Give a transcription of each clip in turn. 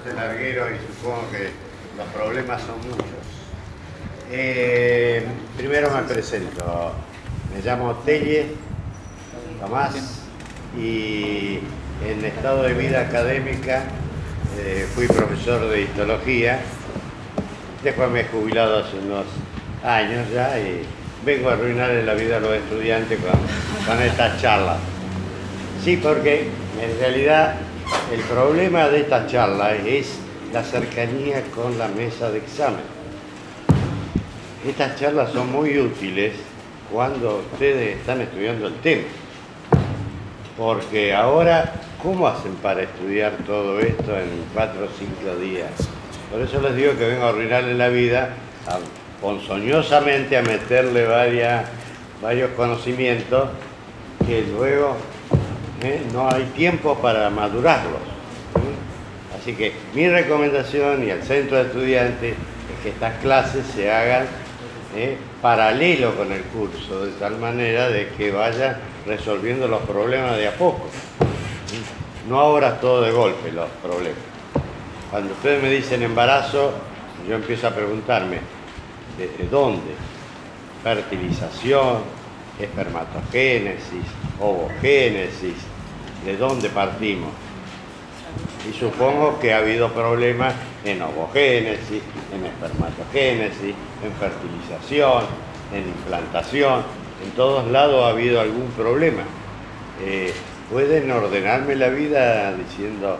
bastante larguero y supongo que los problemas son muchos. Eh, primero me presento. Me llamo Telle Tomás y en estado de vida académica eh, fui profesor de histología. Después me he jubilado hace unos años ya y vengo a arruinarle la vida a los estudiantes con, con estas charlas. Sí, porque en realidad el problema de esta charla es la cercanía con la mesa de examen. Estas charlas son muy útiles cuando ustedes están estudiando el tema. Porque ahora, ¿cómo hacen para estudiar todo esto en cuatro o cinco días? Por eso les digo que vengo a arruinarle la vida ponzoñosamente a meterle varios conocimientos que luego ¿eh? no hay tiempo para madurarlos. Así que mi recomendación y al centro de estudiantes es que estas clases se hagan ¿eh? paralelo con el curso, de tal manera de que vayan resolviendo los problemas de a poco. No ahora todo de golpe los problemas. Cuando ustedes me dicen embarazo, yo empiezo a preguntarme, ¿desde dónde? Fertilización, espermatogénesis, ovogénesis, ¿de dónde partimos? Y supongo que ha habido problemas en ovogénesis, en espermatogénesis, en fertilización, en implantación. En todos lados ha habido algún problema. Eh, ¿Pueden ordenarme la vida diciendo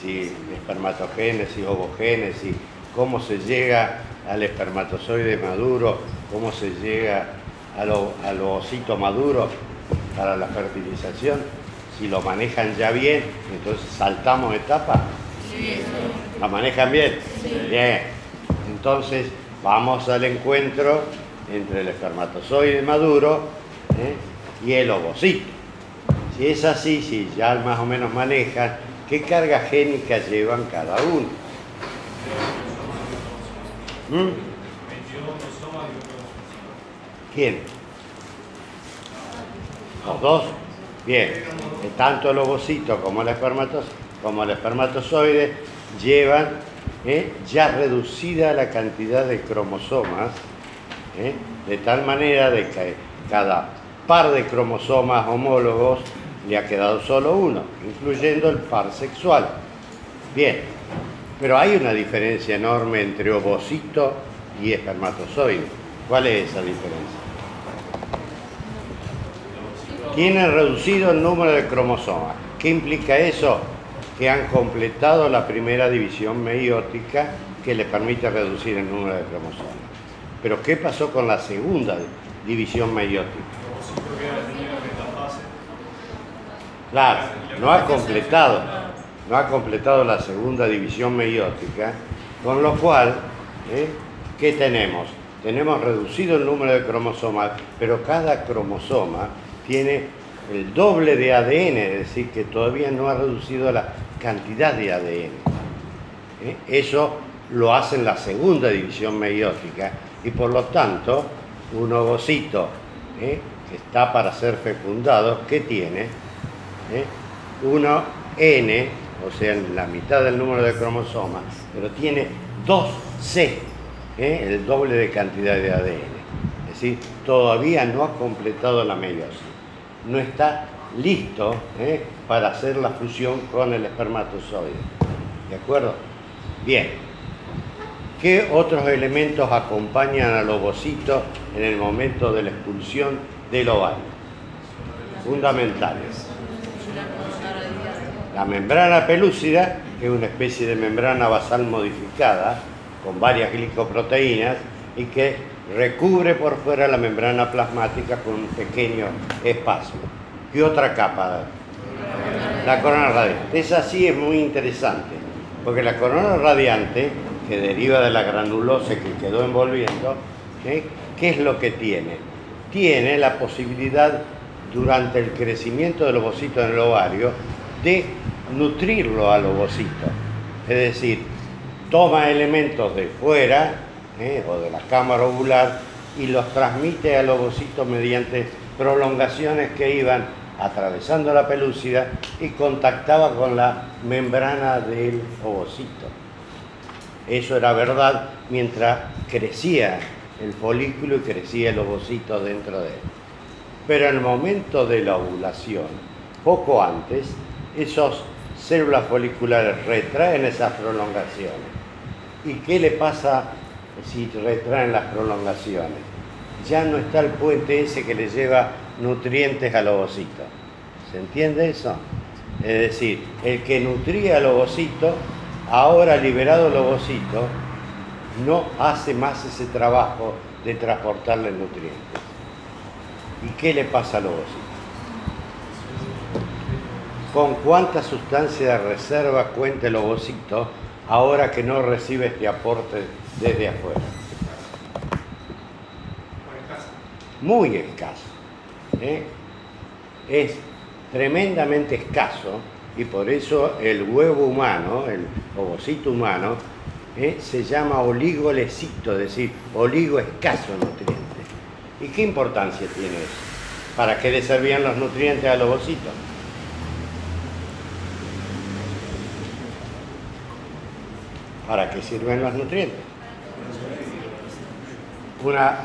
si espermatogénesis, ovogénesis, cómo se llega al espermatozoide maduro, cómo se llega al, al ovocito maduro para la fertilización? Si lo manejan ya bien, entonces saltamos etapas. Sí. ¿La manejan bien? Bien. Entonces vamos al encuentro entre el espermatozoide maduro ¿eh? y el ovocito. Si es así, si ya más o menos manejan, ¿qué carga génica llevan cada uno? ¿Mm? ¿Quién? ¿Los dos? Bien, tanto el ovocito como el, espermatozoide llevan ¿eh? ya reducida la cantidad de cromosomas, ¿eh? de tal manera de que cada par de cromosomas homólogos le ha quedado solo uno, incluyendo el par sexual. Bien, pero hay una diferencia enorme entre ovocito y espermatozoide. ¿Cuál es esa diferencia? Tienen reducido el número de cromosomas. ¿Qué implica eso? Que han completado la primera división meiótica que les permite reducir el número de cromosomas. Pero ¿qué pasó con la segunda división meiótica? Claro, no ha completado, no ha completado la segunda división meiótica, con lo cual, ¿eh? ¿qué tenemos? Tenemos reducido el número de cromosomas, pero cada cromosoma tiene el doble de ADN, es decir, que todavía no ha reducido la cantidad de ADN. ¿Eh? Eso lo hace en la segunda división meiótica y por lo tanto un ovocito ¿eh? que está para ser fecundado, ¿qué tiene? ¿Eh? Uno N, o sea, la mitad del número de cromosomas, pero tiene 2C, el doble de cantidad de ADN. Es decir, todavía no ha completado la meiosis no está listo ¿eh? para hacer la fusión con el espermatozoide. ¿De acuerdo? Bien. ¿Qué otros elementos acompañan al ovocito en el momento de la expulsión del ovario? Fundamentales. La membrana pelúcida, que es una especie de membrana basal modificada con varias glicoproteínas y que recubre por fuera la membrana plasmática con un pequeño espacio. ¿Qué otra capa? La corona radiante. Esa sí es muy interesante, porque la corona radiante, que deriva de la granulosa que quedó envolviendo, ¿qué es lo que tiene? Tiene la posibilidad, durante el crecimiento del ovocito en el ovario, de nutrirlo al ovocito. Es decir, toma elementos de fuera o de la cámara ovular y los transmite al ovocito mediante prolongaciones que iban atravesando la pelúcida y contactaba con la membrana del ovocito. Eso era verdad mientras crecía el folículo y crecía el ovocito dentro de él. Pero en el momento de la ovulación, poco antes, esas células foliculares retraen esas prolongaciones. ¿Y qué le pasa si retraen las prolongaciones? Ya no está el puente ese que le lleva nutrientes al ovocito. ¿Se entiende eso? Es decir, el que nutría al ovocito, ahora liberado el ovocito, no hace más ese trabajo de transportarle nutrientes. ¿Y qué le pasa al ovocito? ¿Con cuánta sustancia de reserva cuenta el ovocito ahora que no recibe este aporte desde afuera? Muy escaso. ¿eh? Es tremendamente escaso y por eso el huevo humano, el ovocito humano, ¿eh? se llama oligolecito, es decir, oligo escaso nutriente. ¿Y qué importancia tiene eso? ¿Para qué le servían los nutrientes al ovocito? ¿Para qué sirven los nutrientes? Una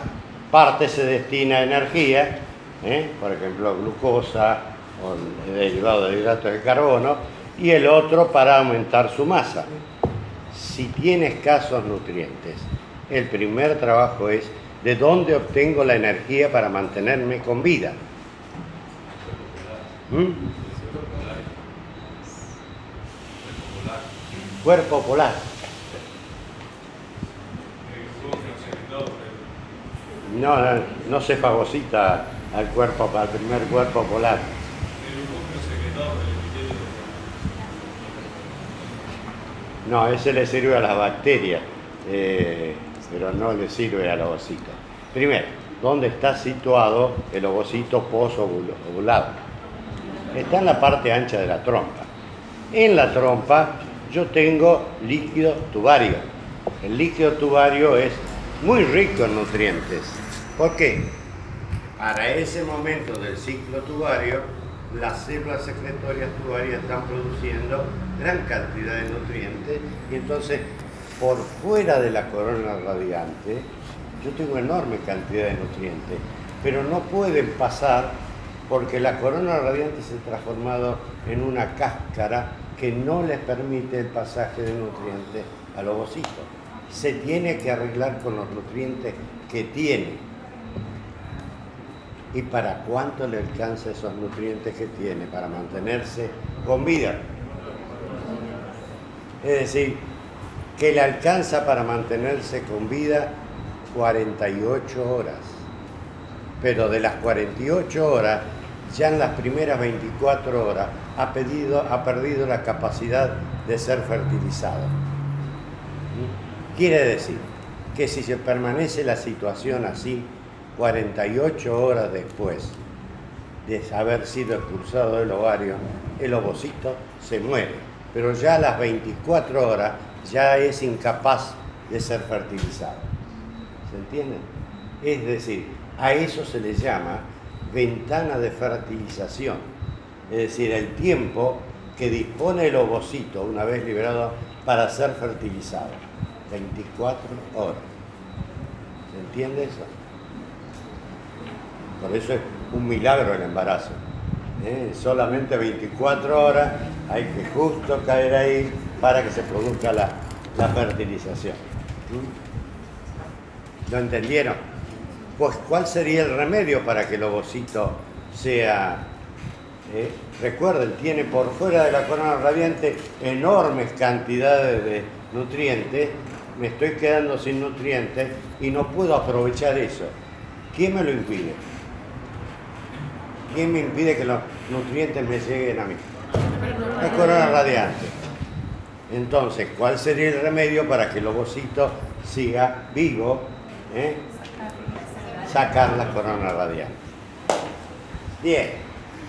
parte se destina a energía, ¿eh? por ejemplo, glucosa o derivado de hidratos de carbono, y el otro para aumentar su masa. Si tiene escasos nutrientes, el primer trabajo es de dónde obtengo la energía para mantenerme con vida. ¿Mm? Cuerpo polar. No, no, se fagocita al cuerpo, al primer cuerpo polar. No, ese le sirve a las bacterias, eh, pero no le sirve al ovocito. Primero, ¿dónde está situado el ovocito post-ovulado? Está en la parte ancha de la trompa. En la trompa yo tengo líquido tubario. El líquido tubario es muy rico en nutrientes. ¿Por qué? Para ese momento del ciclo tubario, las células secretorias tubarias están produciendo gran cantidad de nutrientes y entonces por fuera de la corona radiante yo tengo enorme cantidad de nutrientes, pero no pueden pasar porque la corona radiante se ha transformado en una cáscara que no les permite el pasaje de nutrientes al ovocito. Se tiene que arreglar con los nutrientes que tiene y para cuánto le alcanza esos nutrientes que tiene para mantenerse con vida. Es decir, que le alcanza para mantenerse con vida 48 horas. Pero de las 48 horas, ya en las primeras 24 horas, ha, ha perdido la capacidad de ser fertilizado. Quiere decir que si se permanece la situación así, 48 horas después de haber sido expulsado del ovario, el ovocito se muere, pero ya a las 24 horas ya es incapaz de ser fertilizado. ¿Se entiende? Es decir, a eso se le llama ventana de fertilización, es decir, el tiempo que dispone el ovocito una vez liberado para ser fertilizado. 24 horas. ¿Se entiende eso? Por eso es un milagro el embarazo. ¿eh? Solamente 24 horas hay que justo caer ahí para que se produzca la, fertilización. ¿Mm? ¿Lo entendieron? Pues ¿cuál sería el remedio para que el ovocito sea... Eh? Recuerden, tiene por fuera de la corona radiante enormes cantidades de nutrientes, me estoy quedando sin nutrientes y no puedo aprovechar eso. ¿Quién me lo impide? ¿Quién me impide que los nutrientes me lleguen a mí? La corona radiante. Entonces, ¿cuál sería el remedio para que el ovocito siga vivo? Eh? Sacar la corona radiante. Bien,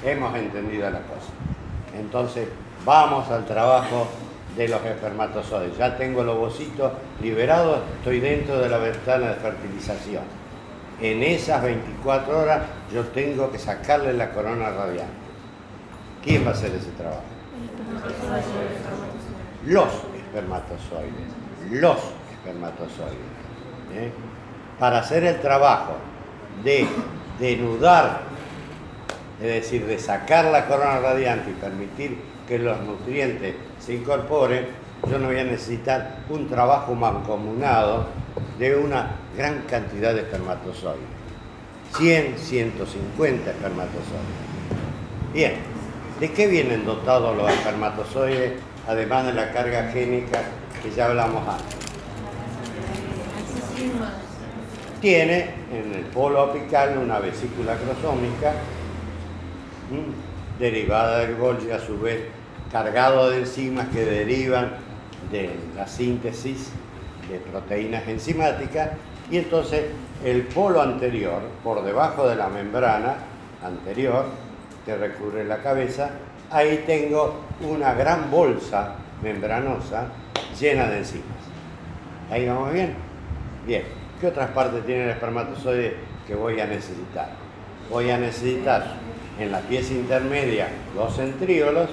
hemos entendido la cosa. Entonces, vamos al trabajo de los espermatozoides. Ya tengo el ovocito liberado, estoy dentro de la ventana de fertilización en esas 24 horas yo tengo que sacarle la corona radiante. ¿Quién va a hacer ese trabajo? Los espermatozoides. Los espermatozoides. ¿eh? Para hacer el trabajo de denudar, es decir, de sacar la corona radiante y permitir que los nutrientes se incorporen, yo no voy a necesitar un trabajo mancomunado de una gran cantidad de espermatozoides. 100, 150 espermatozoides. Bien, ¿de qué vienen dotados los espermatozoides, además de la carga génica que ya hablamos antes? Tiene en el polo apical una vesícula crosómica derivada del Golgi, a su vez cargado de enzimas que derivan de la síntesis de proteínas enzimáticas y entonces el polo anterior, por debajo de la membrana anterior que recubre la cabeza, ahí tengo una gran bolsa membranosa llena de enzimas. ¿Ahí vamos bien? Bien. ¿Qué otras partes tiene el espermatozoide que voy a necesitar? Voy a necesitar en la pieza intermedia los centríolos,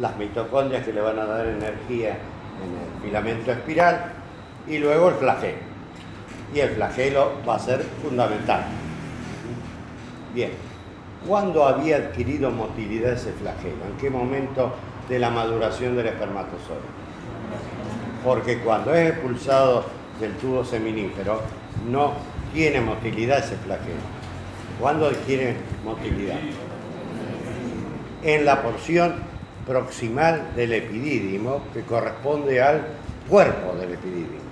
las mitocondrias que le van a dar energía en el filamento espiral y luego el flagelo. Y el flagelo va a ser fundamental. Bien, ¿cuándo había adquirido motilidad ese flagelo? ¿En qué momento de la maduración del espermatozoide? Porque cuando es expulsado del tubo seminífero, no tiene motilidad ese flagelo. ¿Cuándo adquiere motilidad? En la porción proximal del epidídimo que corresponde al cuerpo del epidídimo.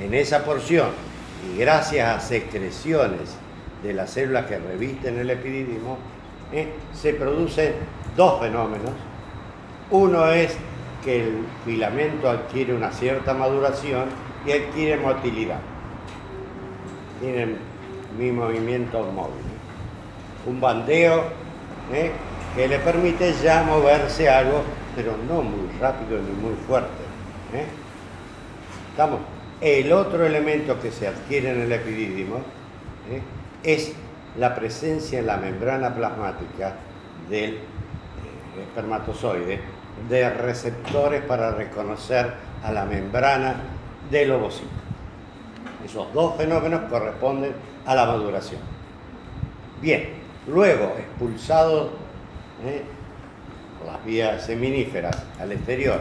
En esa porción, y gracias a secreciones de las células que revisten el epidídimo, ¿eh? se producen dos fenómenos. Uno es que el filamento adquiere una cierta maduración y adquiere motilidad. Tienen mi movimiento móvil. Un bandeo ¿eh? Que le permite ya moverse algo, pero no muy rápido ni muy fuerte. ¿eh? ¿Estamos? El otro elemento que se adquiere en el epidídimo ¿eh? es la presencia en la membrana plasmática del eh, espermatozoide de receptores para reconocer a la membrana del ovocito. Esos dos fenómenos corresponden a la maduración. Bien, luego expulsado ¿eh? por las vías seminíferas al exterior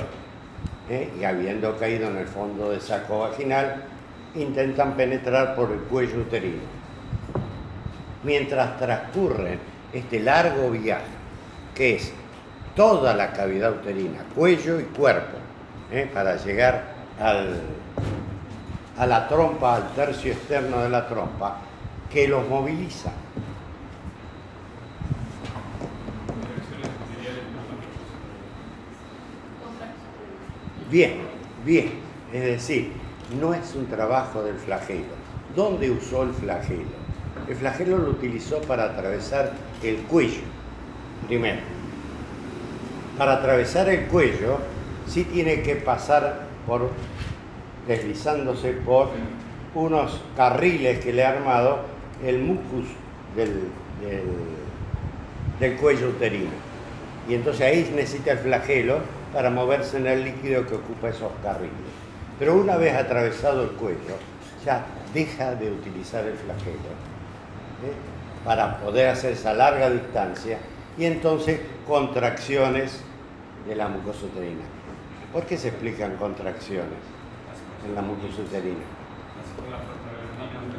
¿eh? y habiendo caído en el fondo del saco vaginal, intentan penetrar por el cuello uterino. Mientras transcurre este largo viaje, que es toda la cavidad uterina, cuello y cuerpo, ¿eh? para llegar a la trompa, al tercio externo de la trompa, que los moviliza. Bien, bien. Es decir, no es un trabajo del flagelo. ¿Dónde usó el flagelo? El flagelo lo utilizó para atravesar el cuello, primero. Para atravesar el cuello, sí tiene que pasar por, deslizándose por unos carriles que le ha armado el mucus del, del, cuello uterino. Y entonces ahí necesita el flagelo para moverse en el líquido que ocupa esos carriles. Pero una vez atravesado el cuello, ya deja de utilizar el flagelo ¿eh? para poder hacer esa larga distancia y entonces contracciones de la mucosa uterina. ¿Por qué se explican contracciones en la mucosa uterina?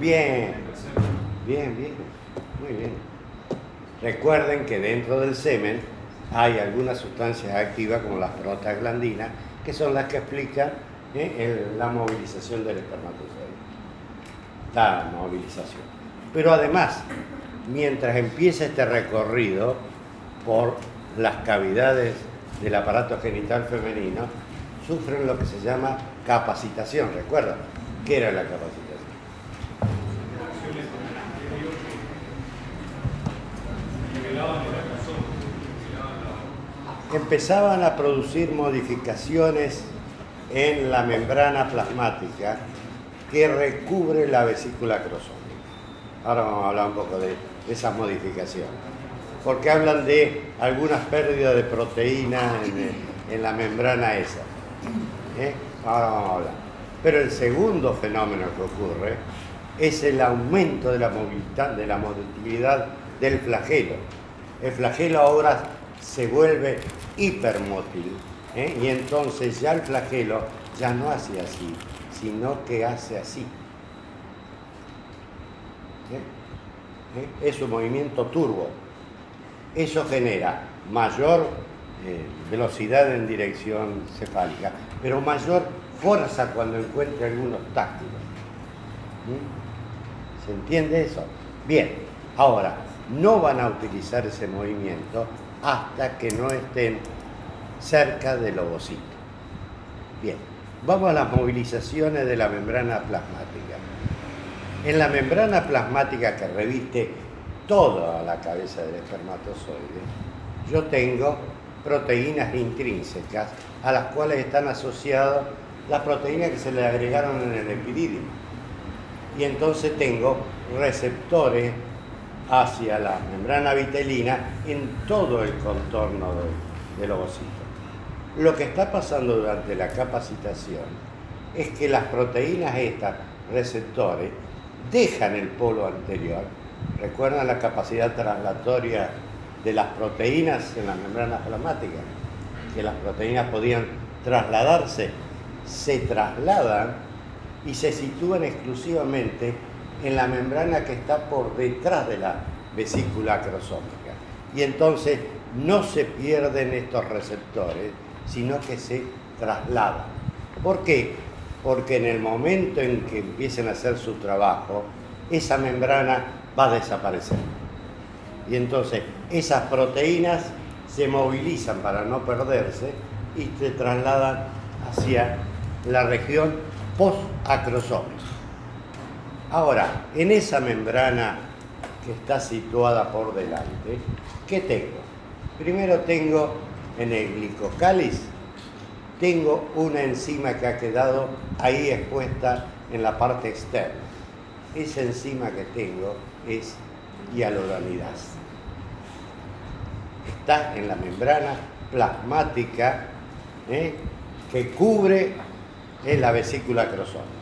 Bien, bien, bien, muy bien. Recuerden que dentro del semen hay algunas sustancias activas como las prostaglandinas que son las que explican ¿eh? la movilización del espermatozoide. La movilización. Pero además, mientras empieza este recorrido por las cavidades del aparato genital femenino, sufren lo que se llama capacitación. ¿Recuerdan? ¿Qué era la capacitación? Empezaban a producir modificaciones en la membrana plasmática que recubre la vesícula crosómica. Ahora vamos a hablar un poco de esas modificaciones. porque hablan de algunas pérdidas de proteína en, la membrana esa. ¿eh? Ahora vamos a hablar. Pero el segundo fenómeno que ocurre es el aumento de la movilidad, de la motilidad del flagelo. El flagelo ahora se vuelve hipermótil ¿eh? y entonces ya el flagelo ya no hace así, sino que hace así. ¿Eh? ¿Eh? Es un movimiento turbo. Eso genera mayor velocidad en dirección cefálica, pero mayor fuerza cuando encuentre algún obstáculo. ¿Se entiende eso? Bien, ahora, no van a utilizar ese movimiento hasta que no estén cerca del ovocito. Bien, vamos a las movilizaciones de la membrana plasmática. En la membrana plasmática que reviste toda la cabeza del espermatozoide, yo tengo proteínas intrínsecas a las cuales están asociadas las proteínas que se le agregaron en el epididio. Y entonces tengo receptores hacia la membrana vitelina en todo el contorno del, ovocito. Lo que está pasando durante la capacitación es que las proteínas estas, receptores, dejan el polo anterior. ¿Recuerdan la capacidad traslatoria de las proteínas en las membranas plasmáticas? Que las proteínas podían trasladarse, se trasladan y se sitúan exclusivamente en la membrana que está por detrás de la vesícula acrosómica. Y entonces no se pierden estos receptores, sino que se trasladan. ¿Por qué? Porque en el momento en que empiecen a hacer su trabajo, esa membrana va a desaparecer. Y entonces esas proteínas se movilizan para no perderse y se trasladan hacia la región post-acrosómica. Ahora, en esa membrana que está situada por delante, ¿qué tengo? Primero tengo en el glicocáliz, tengo una enzima que ha quedado ahí expuesta en la parte externa. Esa enzima que tengo es hialuronidasa. Está en la membrana plasmática ¿eh? que cubre la vesícula crosómica.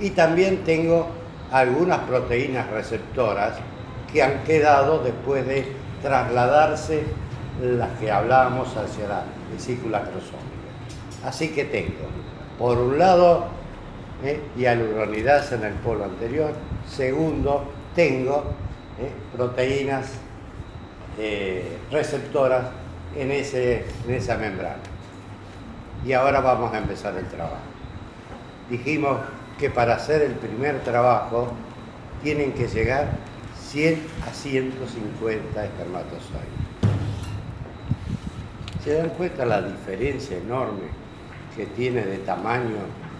Y también tengo algunas proteínas receptoras que han quedado después de trasladarse las que hablábamos hacia la vesícula crosómica. Así que tengo, por un lado, eh, en el polo anterior, segundo, tengo eh, proteínas eh, receptoras en, ese, en esa membrana. Y ahora vamos a empezar el trabajo. Dijimos que para hacer el primer trabajo tienen que llegar 100 a 150 espermatozoides. ¿Se dan cuenta la diferencia enorme que tiene de tamaño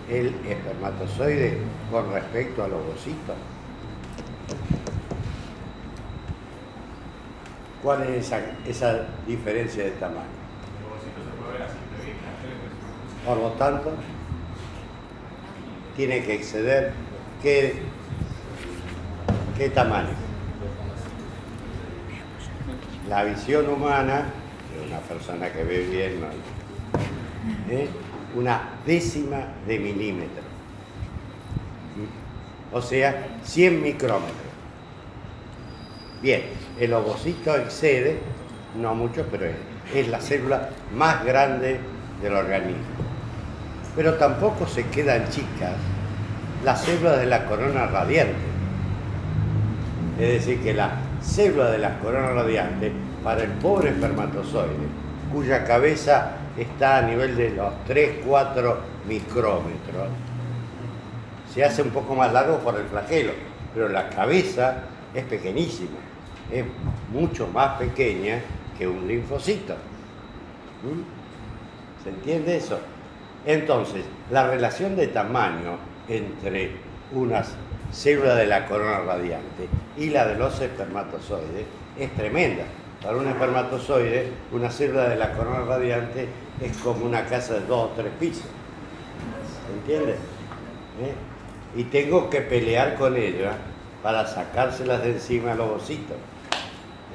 el espermatozoide con respecto al ovocito? ¿Cuál es esa, esa diferencia de tamaño? Por lo tanto, tiene que exceder qué, qué tamaño. La visión humana de una persona que ve bien, ¿eh? una décima de milímetro. O sea, 100 micrómetros. Bien, el ovocito excede, no mucho, pero es la célula más grande del organismo pero tampoco se quedan chicas las células de la corona radiante. Es decir, que la célula de la corona radiante, para el pobre espermatozoide, cuya cabeza está a nivel de los 3-4 micrómetros, se hace un poco más largo por el flagelo, pero la cabeza es pequeñísima, es mucho más pequeña que un linfocito. ¿Mm? ¿Se entiende eso? Entonces, la relación de tamaño entre unas células de la corona radiante y la de los espermatozoides es tremenda. Para un espermatozoide, una célula de la corona radiante es como una casa de dos o tres pisos. ¿Entiendes? ¿Eh? Y tengo que pelear con ella para sacárselas de encima al ovocito.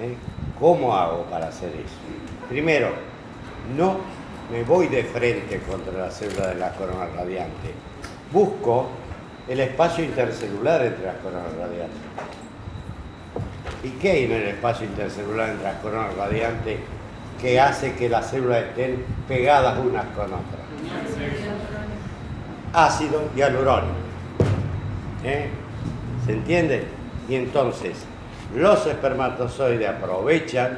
¿eh? ¿Cómo hago para hacer eso? Primero, no me voy de frente contra la célula de la corona radiante. Busco el espacio intercelular entre las coronas radiantes. ¿Y qué hay en el espacio intercelular entre las coronas radiantes que hace que las células estén pegadas unas con otras? Ácido hialurónico. ¿Eh? ¿Se entiende? Y entonces, los espermatozoides aprovechan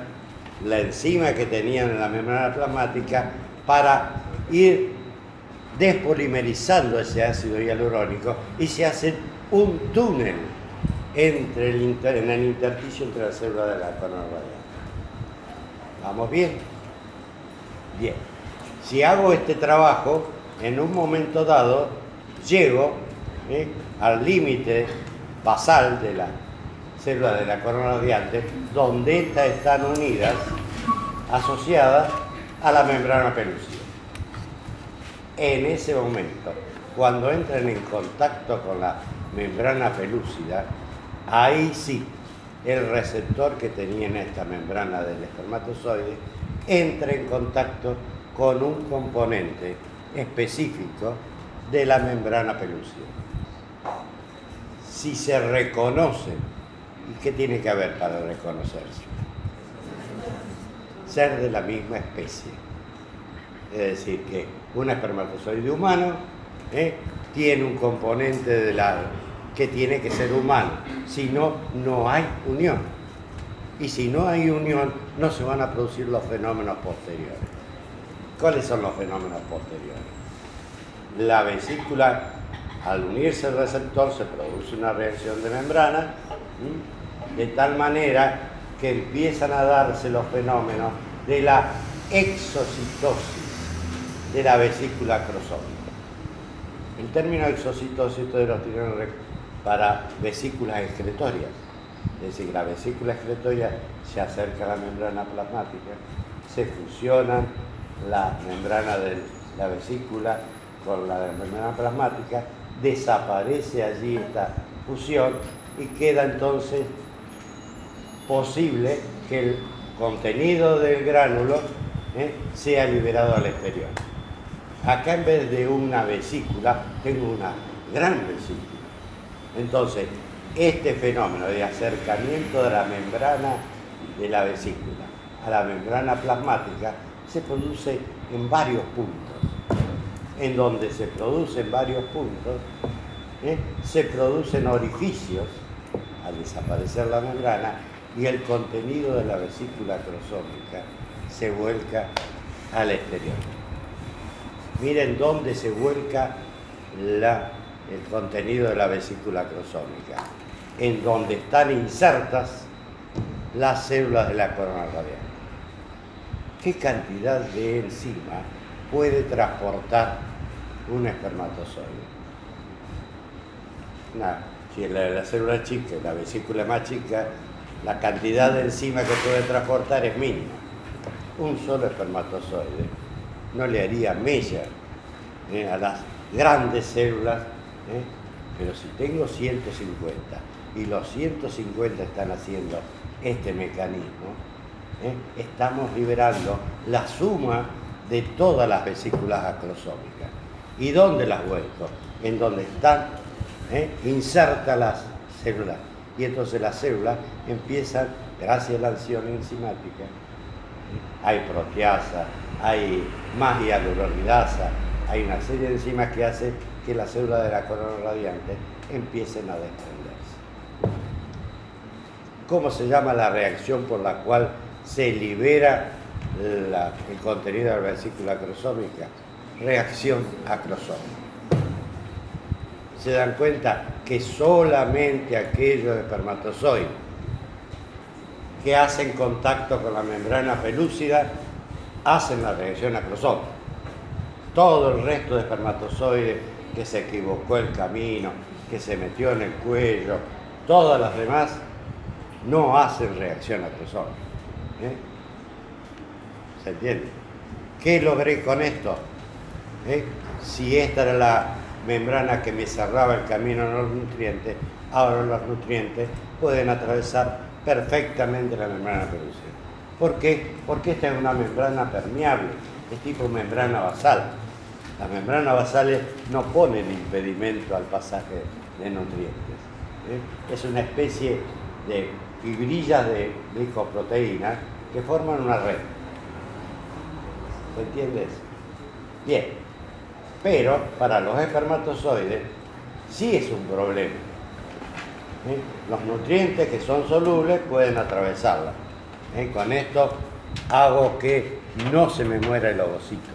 la enzima que tenían en la membrana plasmática para ir despolimerizando ese ácido hialurónico y se hace un túnel entre el en el intersticio entre las células de la corona radial. ¿Vamos bien? Bien. Si hago este trabajo, en un momento dado llego ¿eh? al límite basal de la célula de la corona radiante, donde estas están unidas, asociadas a la membrana pelúcida. En ese momento, cuando entran en contacto con la membrana pelúcida, ahí sí, el receptor que tenía en esta membrana del espermatozoide entra en contacto con un componente específico de la membrana pelúcida. Si se reconoce ¿Y qué tiene que haber para reconocerse? Ser de la misma especie. Es decir, que un espermatozoide humano ¿eh? tiene un componente de la, que tiene que ser humano. Si no, no hay unión. Y si no hay unión, no se van a producir los fenómenos posteriores. ¿Cuáles son los fenómenos posteriores? La vesícula, al unirse al receptor, se produce una reacción de membrana de tal manera que empiezan a darse los fenómenos de la exocitosis de la vesícula crosómica. El término exocitosis de los tienen para vesículas excretorias, es decir, la vesícula excretoria se acerca a la membrana plasmática, se fusionan la membrana de la vesícula con la membrana plasmática, desaparece allí esta fusión y queda entonces posible que el contenido del gránulo ¿eh? sea liberado al exterior. Acá en vez de una vesícula, tengo una gran vesícula. Entonces, este fenómeno de acercamiento de la membrana de la vesícula a la membrana plasmática se produce en varios puntos. En donde se produce en varios puntos, ¿eh? se producen orificios al desaparecer la membrana y el contenido de la vesícula crosómica se vuelca al exterior. Miren dónde se vuelca el contenido de la vesícula crosómica, en donde están insertas las células de la corona radial. ¿Qué cantidad de enzima puede transportar un espermatozoide? Nada. Si la, la célula chica, la vesícula más chica, la cantidad de enzima que puede transportar es mínima. Un solo espermatozoide no le haría mella eh, a las grandes células, eh, pero si tengo 150 y los 150 están haciendo este mecanismo, eh, estamos liberando la suma de todas las vesículas acrosómicas. ¿Y dónde las vuelco? En donde están insertas las células y entonces las células empiezan, gracias a la acción enzimática, hay proteasa, hay más hialuronidasa, hay una serie de enzimas que hacen que las células de la corona radiante empiecen a desprenderse. ¿Cómo se llama la reacción por la cual se libera el contenido de la vesícula acrosómica? Reacción acrosómica se dan cuenta que solamente aquellos espermatozoides que hacen contacto con la membrana pelúcida hacen la reacción acrosómica. Todo el resto de espermatozoides que se equivocó el camino, que se metió en el cuello, todas las demás no hacen reacción acrosómica. ¿eh? ¿Se entiende? ¿Qué logré con esto? ¿Eh? Si esta era la membrana que me cerraba el camino a los nutrientes, ahora los nutrientes pueden atravesar perfectamente la membrana pelúcida. ¿Por qué? Porque esta es una membrana permeable, es tipo membrana basal. Las membranas basales no ponen impedimento al pasaje de nutrientes. ¿eh? Es una especie de fibrillas de glicoproteínas que forman una red. ¿Se entiende eso? Bien, pero para los espermatozoides sí es un problema. Los nutrientes que son solubles pueden atravesarla. Con esto hago que no se me muera el ovocito,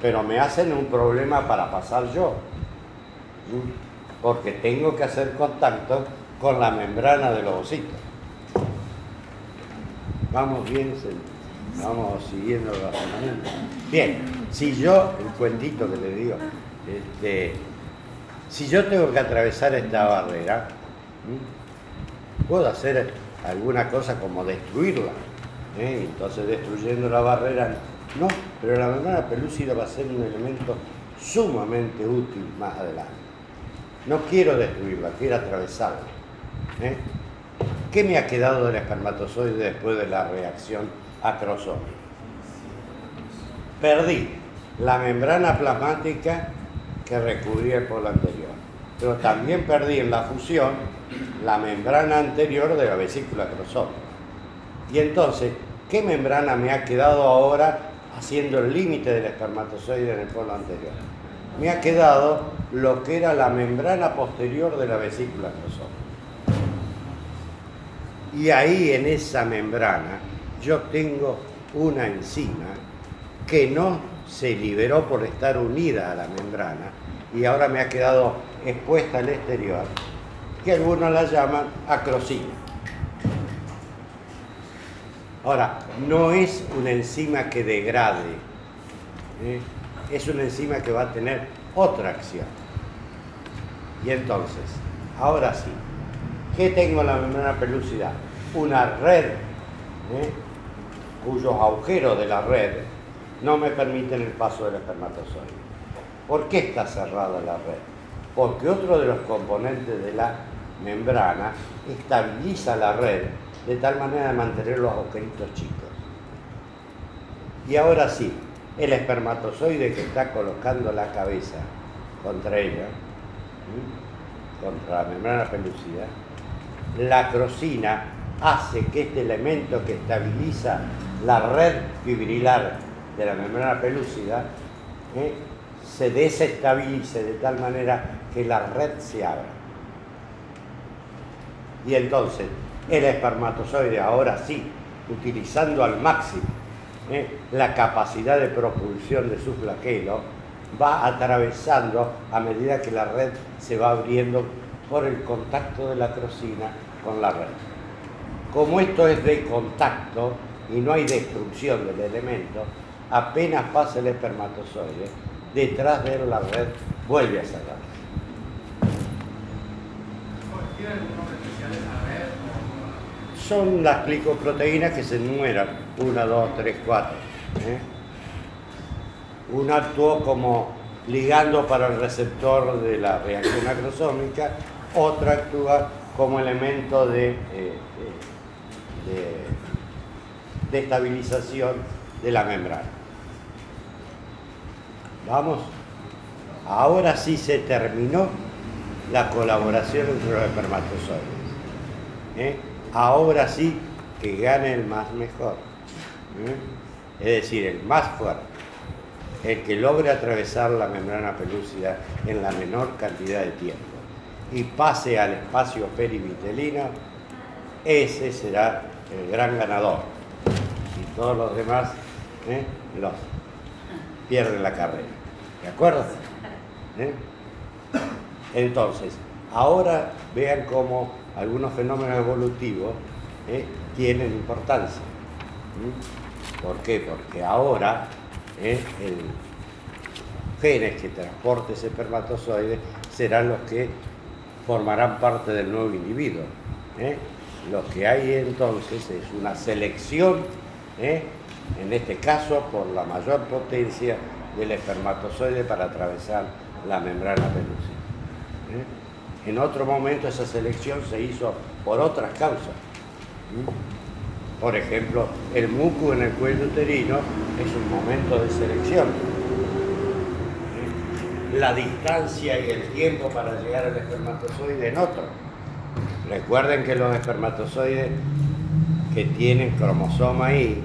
pero me hacen un problema para pasar yo, porque tengo que hacer contacto con la membrana del ovocito. Vamos bien, vamos siguiendo el razonamiento. Bien, si yo, el cuentito que le digo, este, si yo tengo que atravesar esta barrera, puedo hacer alguna cosa como destruirla. ¿eh? Entonces destruyendo la barrera, no, pero la membrana pelúcida va a ser un elemento sumamente útil más adelante. No quiero destruirla, quiero atravesarla. ¿eh? ¿Qué me ha quedado del espermatozoide después de la reacción acrosómica? Perdí la membrana plasmática que recubría el polo anterior, pero también perdí en la fusión la membrana anterior de la vesícula acrosómica. Y entonces, ¿qué membrana me ha quedado ahora haciendo el límite del espermatozoide en el polo anterior? Me ha quedado lo que era la membrana posterior de la vesícula acrosómica. Y ahí en esa membrana yo tengo una enzima que no se liberó por estar unida a la membrana y ahora me ha quedado expuesta al exterior, que algunos la llaman acrosina. Ahora, no es una enzima que degrade, ¿eh? es una enzima que va a tener otra acción. Y entonces, ahora sí, ¿qué tengo en la membrana pelúcida? Una red, ¿eh? Cuyos agujeros de la red no me permiten el paso del espermatozoide. ¿Por qué está cerrada la red? Porque otro de los componentes de la membrana estabiliza la red de tal manera de mantener los agujeritos chicos. Y ahora sí, el espermatozoide que está colocando la cabeza contra ella, contra la membrana pelúcida, la crosina hace que este elemento que estabiliza la red fibrilar de la membrana pelúcida ¿eh? se desestabilice de tal manera que la red se abra. Y entonces el espermatozoide ahora sí, utilizando al máximo ¿eh? la capacidad de propulsión de su flaquelo, va atravesando a medida que la red se va abriendo por el contacto de la crosina con la red. Como esto es de contacto y no hay destrucción del elemento, apenas pasa el espermatozoide, detrás de él la red vuelve a cerrar. Son las glicoproteínas que se enumeran, 1, 2, 3, 4. Una actuó como ligando para el receptor de la reacción acrosómica, otra actúa como elemento de, eh, de estabilización de la membrana. Vamos, ahora sí se terminó la colaboración entre los espermatozoides. ¿eh? Ahora sí que gane el más mejor. ¿eh? Es decir, el más fuerte. El que logre atravesar la membrana pelúcida en la menor cantidad de tiempo y pase al espacio perivitelino, ese será el gran ganador. Todos los demás ¿eh? los pierden la carrera. ¿De acuerdo? ¿Eh? Entonces, ahora vean cómo algunos fenómenos evolutivos ¿eh? tienen importancia. ¿Por qué? Porque ahora el genes que transporte ese espermatozoide serán los que formarán parte del nuevo individuo. Lo que hay entonces es una selección en este caso por la mayor potencia del espermatozoide para atravesar la membrana pelúcida. ¿eh? En otro momento esa selección se hizo por otras causas, Por ejemplo, el muco en el cuello uterino es un momento de selección. La distancia y el tiempo para llegar al espermatozoide en otro. Recuerden que los espermatozoides que tienen cromosoma Y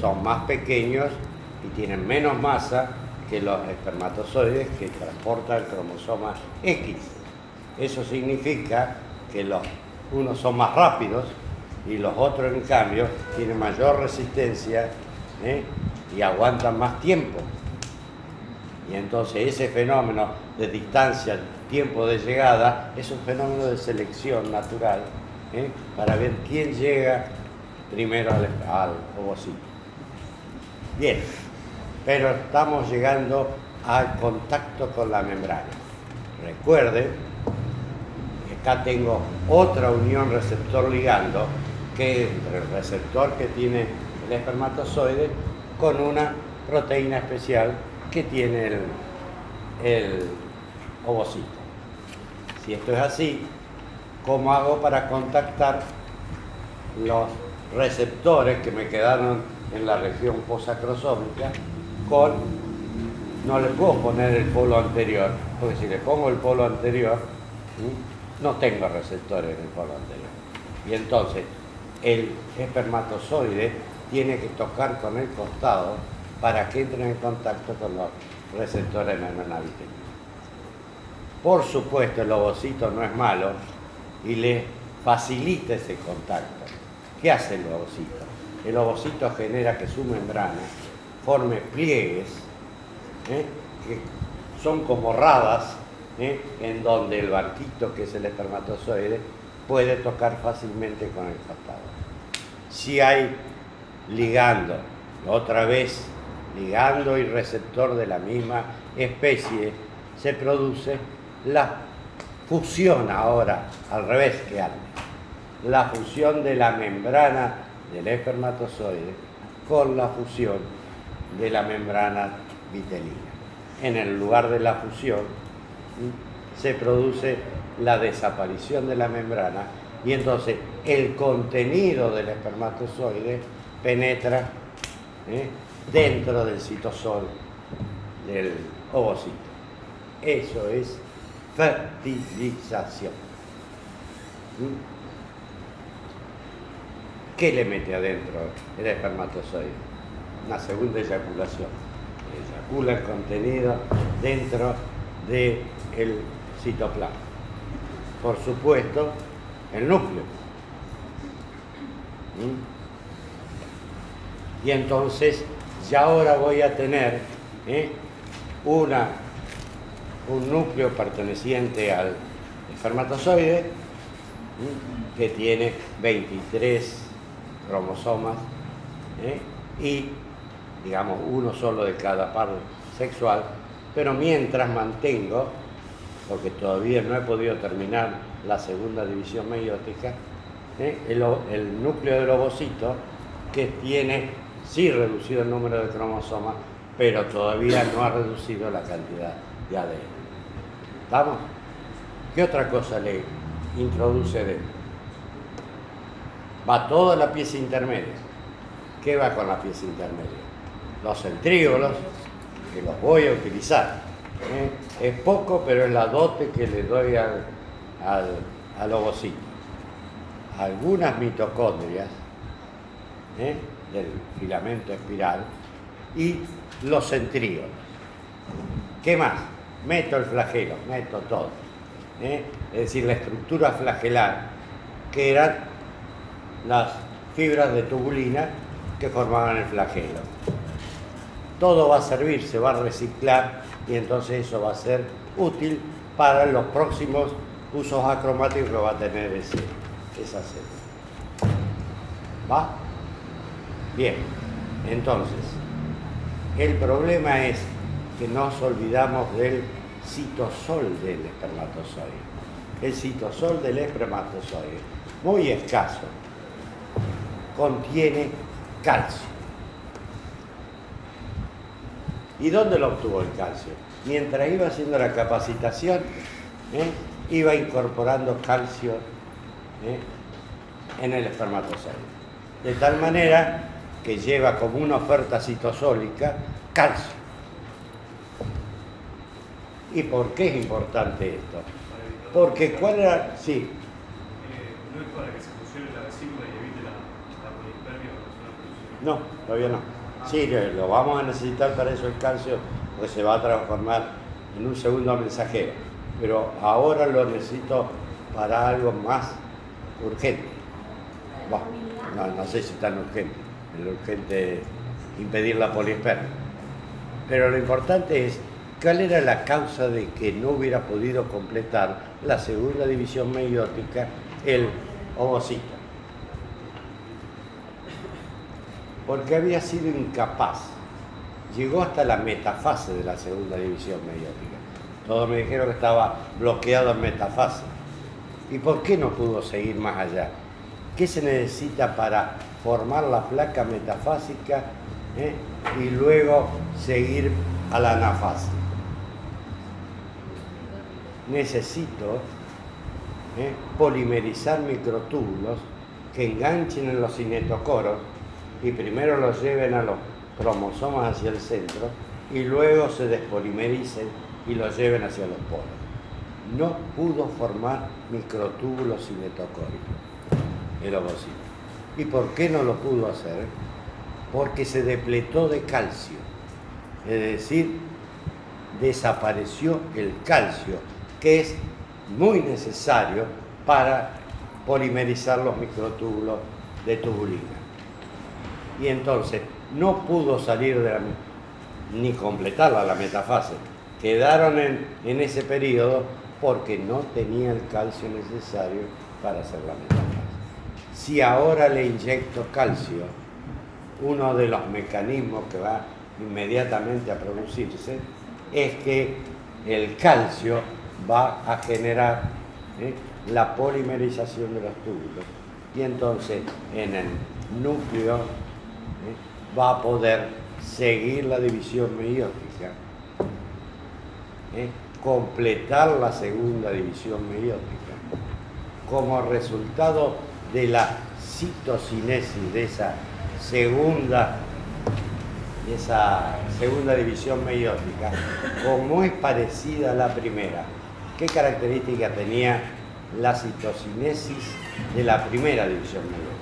son más pequeños y tienen menos masa que los espermatozoides que transportan el cromosoma X. Eso significa que los unos son más rápidos y los otros en cambio tienen mayor resistencia ¿eh? y aguantan más tiempo. Y entonces ese fenómeno de distancia, tiempo de llegada, es un fenómeno de selección natural ¿eh? para ver quién llega primero al, al ovocito. Bien, pero estamos llegando al contacto con la membrana. Recuerden que acá tengo otra unión receptor-ligando, que es el receptor que tiene el espermatozoide con una proteína especial que tiene el ovocito. Si esto es así, ¿cómo hago para contactar los receptores que me quedaron en la región posacrosómica con, no le puedo poner el polo anterior, porque si le pongo el polo anterior, no tengo receptores en el polo anterior. Y entonces el espermatozoide tiene que tocar con el costado para que entre en contacto con los receptores de membrana Por supuesto, el ovocito no es malo y le facilita ese contacto. ¿Qué hace el ovocito? El ovocito genera que su membrana forme pliegues ¿eh? que son como radas ¿eh? en donde el barquito que es el espermatozoide puede tocar fácilmente con el costado. Si hay ligando, otra vez ligando y receptor de la misma especie, se produce la fusión ahora, al revés que antes, la fusión de la membrana del espermatozoide con la fusión de la membrana vitelina. En el lugar de la fusión se produce la desaparición de la membrana y entonces el contenido del espermatozoide penetra ¿eh? dentro del citosol del ovocito. Eso es fertilización. ¿Mm? ¿Qué le mete adentro el espermatozoide? una segunda eyaculación. Eyacula el contenido dentro del citoplasma. Por supuesto, el núcleo. ¿Mm? Y entonces ya ahora voy a tener ¿eh? una, un núcleo perteneciente al espermatozoide que tiene 23 cromosomas ¿eh? y digamos, uno solo de cada par sexual, pero mientras mantengo, porque todavía no he podido terminar la segunda división meiótica, ¿eh? el, núcleo del ovocito, que tiene, sí reducido el número de cromosomas, pero todavía no ha reducido la cantidad de ADN. ¿Estamos? ¿Qué otra cosa le introduce dentro? Va toda la pieza intermedia. ¿Qué va con la pieza intermedia? los centríolos, que los voy a utilizar. ¿eh? Es poco, pero es la dote que le doy al, al, ovocito. Algunas mitocondrias ¿eh? del filamento espiral y los centríolos. ¿Qué más? Meto el flagelo, meto todo. ¿eh? Es decir, la estructura flagelar, que eran las fibras de tubulina que formaban el flagelo todo va a servir, se va a reciclar y entonces eso va a ser útil para los próximos usos acromáticos que va a tener ese, esa célula. ¿Va? Bien, entonces, el problema es que nos olvidamos del citosol del espermatozoide. El citosol del espermatozoide, muy escaso, contiene calcio ¿Y dónde lo obtuvo el calcio? Mientras iba haciendo la capacitación, ¿eh? iba incorporando calcio ¿eh? en el espermatozoide. De tal manera que lleva como una oferta citosólica calcio. ¿Y por qué es importante esto? Porque cuál era... Sí. Eh, ¿No es se fusione la vesícula y evite la, la polispermia? No, todavía no. Sí, lo vamos a necesitar para eso el calcio, porque se va a transformar en un segundo mensajero. Pero ahora lo necesito para algo más urgente. no, no sé si tan urgente. El urgente es impedir la poliespermia. Pero lo importante es cuál era la causa de que no hubiera podido completar la segunda división meiótica el ovocito. Porque había sido incapaz. Llegó hasta la metafase de la segunda división meiótica. Todos me dijeron que estaba bloqueado en metafase. ¿Y por qué no pudo seguir más allá? ¿Qué se necesita para formar la placa metafásica eh, y luego seguir a la anafase? Necesito eh, polimerizar microtúbulos que enganchen en los cinetocoros y primero los lleven a los cromosomas hacia el centro y luego se despolimericen y los lleven hacia los polos. No pudo formar microtúbulos cinetocóricos el ovocito. ¿Y por qué no lo pudo hacer? Porque se depletó de calcio, es decir, desapareció el calcio, que es muy necesario para polimerizar los microtúbulos de tubulina y entonces no pudo salir de la ni completarla la metafase. Quedaron en, en ese periodo porque no tenía el calcio necesario para hacer la metafase. Si ahora le inyecto calcio, uno de los mecanismos que va inmediatamente a producirse es que el calcio va a generar ¿eh? la polimerización de los túbulos y entonces en el núcleo va a poder seguir la división meiótica, ¿eh? completar la segunda división meiótica, como resultado de la citocinesis de esa segunda, esa segunda división meiótica, como es parecida a la primera. ¿Qué característica tenía la citocinesis de la primera división meiótica?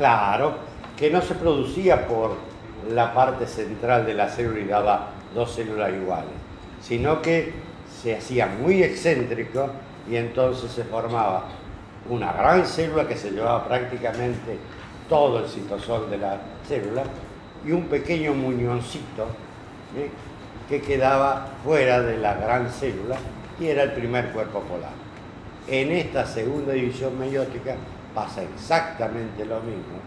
Claro, que no se producía por la parte central de la célula y daba dos células iguales, sino que se hacía muy excéntrico y entonces se formaba una gran célula que se llevaba prácticamente todo el citosol de la célula y un pequeño muñoncito ¿eh? que quedaba fuera de la gran célula y era el primer cuerpo polar. En esta segunda división meiótica pasa exactamente lo mismo.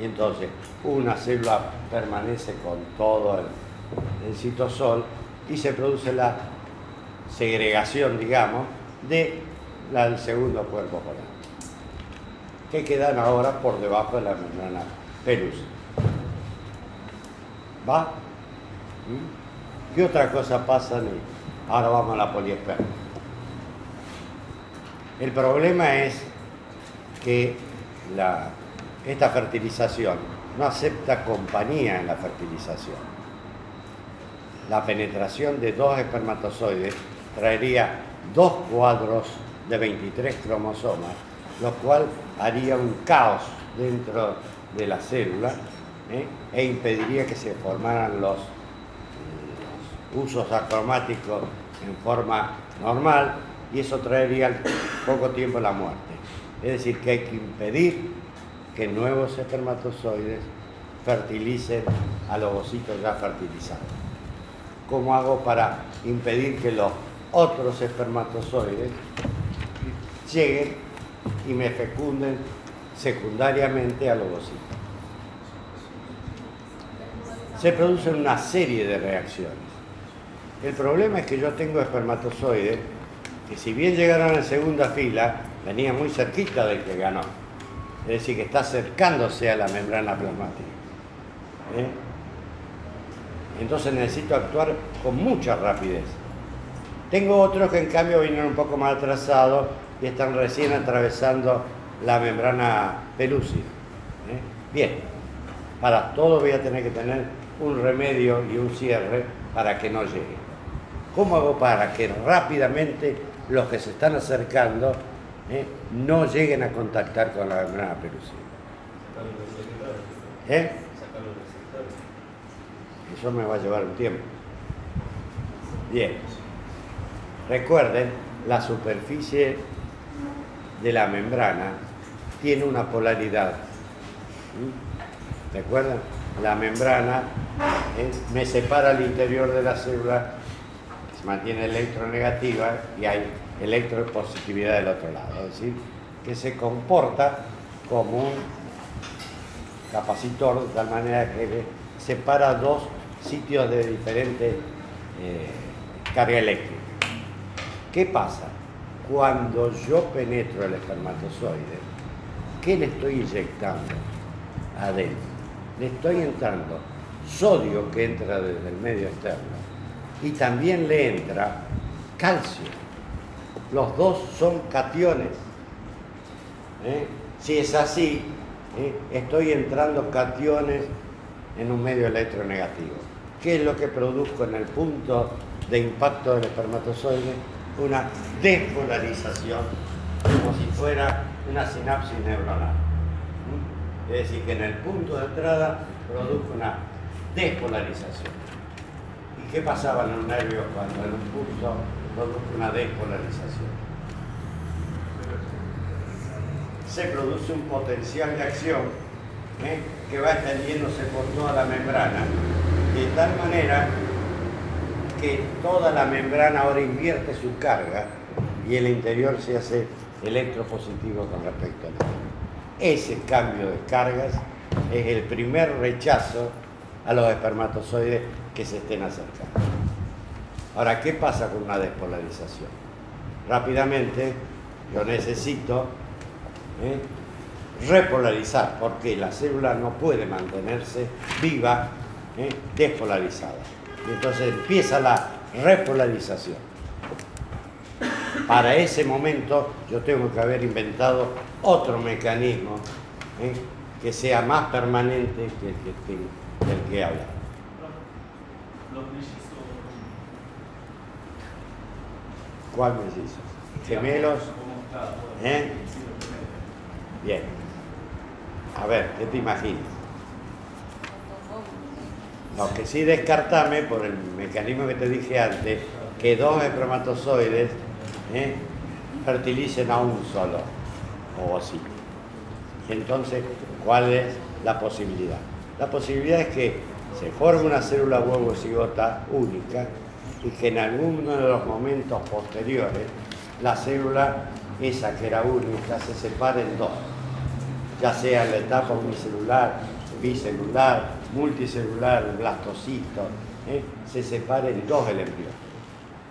Y entonces una célula permanece con todo el, citosol y se produce la segregación, digamos, de la, del segundo cuerpo polar, que quedan ahora por debajo de la membrana pelusa. ¿Va? ¿Mm? ¿Qué otra cosa pasa? Ahora vamos a la poliesperma. El problema es que esta fertilización no acepta compañía en la fertilización. La penetración de dos espermatozoides traería dos cuadros de 23 cromosomas, lo cual haría un caos dentro de la célula ¿eh? e impediría que se formaran los, los usos acromáticos en forma normal y eso traería al poco tiempo la muerte. Es decir, que hay que impedir que nuevos espermatozoides fertilicen a los ovocitos ya fertilizados. ¿Cómo hago para impedir que los otros espermatozoides lleguen y me fecunden secundariamente al ovocito? Se producen una serie de reacciones. El problema es que yo tengo espermatozoides que si bien llegaron en segunda fila, venía muy cerquita del que ganó. Es decir, que está acercándose a la membrana plasmática. ¿eh? Entonces necesito actuar con mucha rapidez. Tengo otros que en cambio vinieron un poco más atrasados y están recién atravesando la membrana pelúcida. ¿eh? Bien, para todo voy a tener que tener un remedio y un cierre para que no llegue. ¿Cómo hago para que rápidamente los que se están acercando ¿eh? no lleguen a contactar con la membrana pelúcida? ¿Eh? Eso me va a llevar un tiempo. Bien. Recuerden, la superficie de la membrana tiene una polaridad. ¿Mm? ¿Recuerdan? La membrana ¿eh? me separa el interior de la célula, se mantiene electronegativa y hay electropositividad del otro lado. Es decir, que se comporta como un capacitor de tal manera que separa dos sitios de diferente eh, carga eléctrica. ¿Qué pasa? Cuando yo penetro el espermatozoide, ¿qué le estoy inyectando adentro? Le estoy entrando sodio que entra desde el medio externo y también le entra calcio. Los dos son cationes. ¿eh? Si es así, ¿eh? estoy entrando cationes en un medio electronegativo. ¿Qué es lo que produzco en el punto de impacto del espermatozoide? una despolarización, como si fuera una sinapsis neuronal. ¿Mm? Es decir, que en el punto de entrada produjo una despolarización. ¿Y qué pasaba en los nervios cuando en un punto una despolarización? Se produce un potencial de acción ¿eh? que va extendiéndose por toda la membrana, de tal manera que toda la membrana ahora invierte su carga y el interior se hace electropositivo con respecto al exterior. Ese cambio de cargas es el primer rechazo a los espermatozoides que se estén acercando. Ahora, ¿qué pasa con una despolarización? Rápidamente, yo necesito ¿eh? repolarizar, porque la célula no puede mantenerse viva ¿eh? despolarizada. Y entonces empieza la repolarización. Para ese momento yo tengo que haber inventado otro mecanismo ¿eh? que sea más permanente que el que, del que habla. ¿Cuál mellizos? ¿Gemelos? ¿Eh? Bien. A ver, ¿qué te imaginas? Lo que sí descartame, por el mecanismo que te dije antes, que dos espermatozoides ¿eh? fertilicen a un solo ovocito. Entonces, ¿cuál es la posibilidad? La posibilidad es que se forme una célula huevo cigota única y que en alguno de los momentos posteriores la célula, esa que era única, se separe en dos, ya sea en la etapa unicelular, bicelular, multicelular, blastocito, ¿eh? se separen dos el embrión.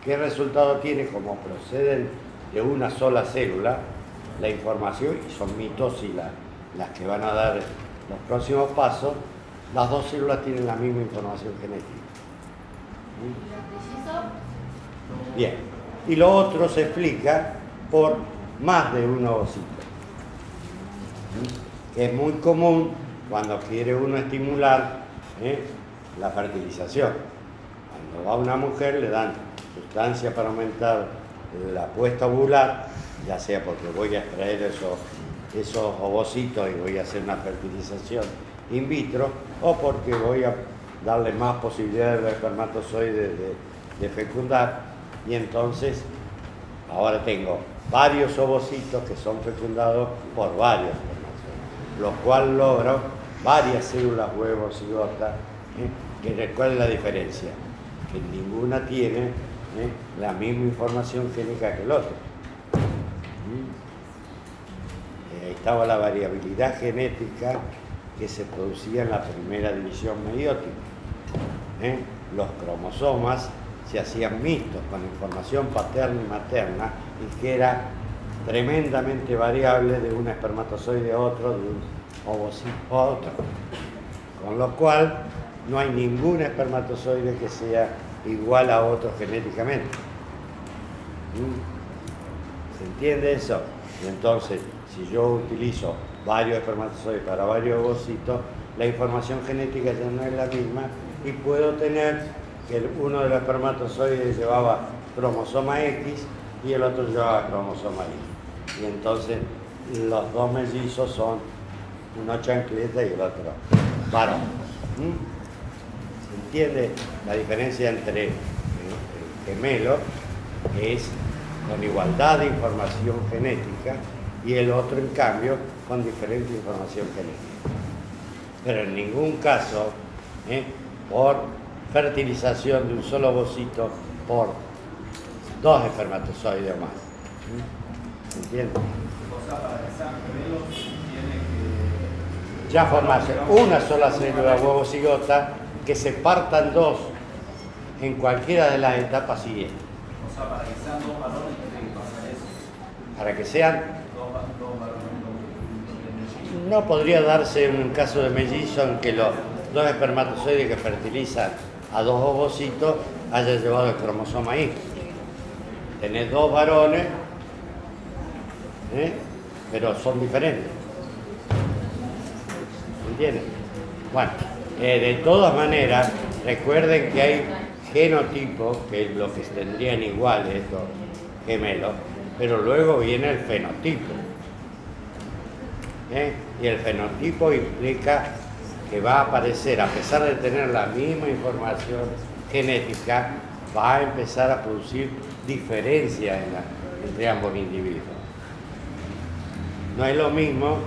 ¿Qué resultado tiene? Como proceden de una sola célula, la información, y son mitosis las que van a dar los próximos pasos, las dos células tienen la misma información genética. Bien. Y lo otro se explica por más de un ovocito, que es muy común cuando quiere uno estimular ¿eh? la fertilización. Cuando va una mujer le dan sustancia para aumentar la puesta ovular, ya sea porque voy a extraer esos, esos ovocitos y voy a hacer una fertilización in vitro, o porque voy a darle más posibilidades los espermatozoides de, de fecundar, y entonces ahora tengo varios ovocitos que son fecundados por varios espermatozoides, lo cual logro varias células huevos cigota, ¿eh? ¿cuál es la diferencia? Que ninguna tiene ¿eh? la misma información génica que el otro. ¿Mm? Eh, ahí estaba la variabilidad genética que se producía en la primera división meiótica. ¿eh? Los cromosomas se hacían mixtos con información paterna y materna y que era tremendamente variable de un espermatozoide a otro, de un ovocito a otro. Con lo cual no hay ningún espermatozoide que sea igual a otro genéticamente. ¿Mm? ¿Se entiende eso? Y entonces, si yo utilizo varios espermatozoides para varios ovocitos, la información genética ya no es la misma y puedo tener que uno de los espermatozoides llevaba cromosoma X y el otro llevaba cromosoma Y. Y entonces los dos mellizos son uno chancleta y el otro varón. ¿Mm? ¿Se entiende la diferencia entre el gemelo, es con igualdad de información genética, y el otro, en cambio, con diferente información genética? Pero en ningún caso, ¿eh? por fertilización de un solo ovocito por dos espermatozoides o más. ¿Mm? ¿Se entiende? Ya formarse una sola célula huevo cigota que se partan dos en cualquiera de las etapas siguientes. O sea, para que sean dos varones tiene que pasar eso. Para que sean. No podría darse un caso de mellizo en que los dos espermatozoides que fertilizan a dos ovocitos haya llevado el cromosoma Y. Tenés dos varones, ¿eh? pero son diferentes. ¿Entienden? Bueno, eh, de todas maneras, recuerden que hay genotipos, que lo que tendrían iguales estos gemelos, pero luego viene el fenotipo. ¿eh? Y el fenotipo implica que va a aparecer, a pesar de tener la misma información genética, va a empezar a producir diferencias entre ambos individuos. No es lo mismo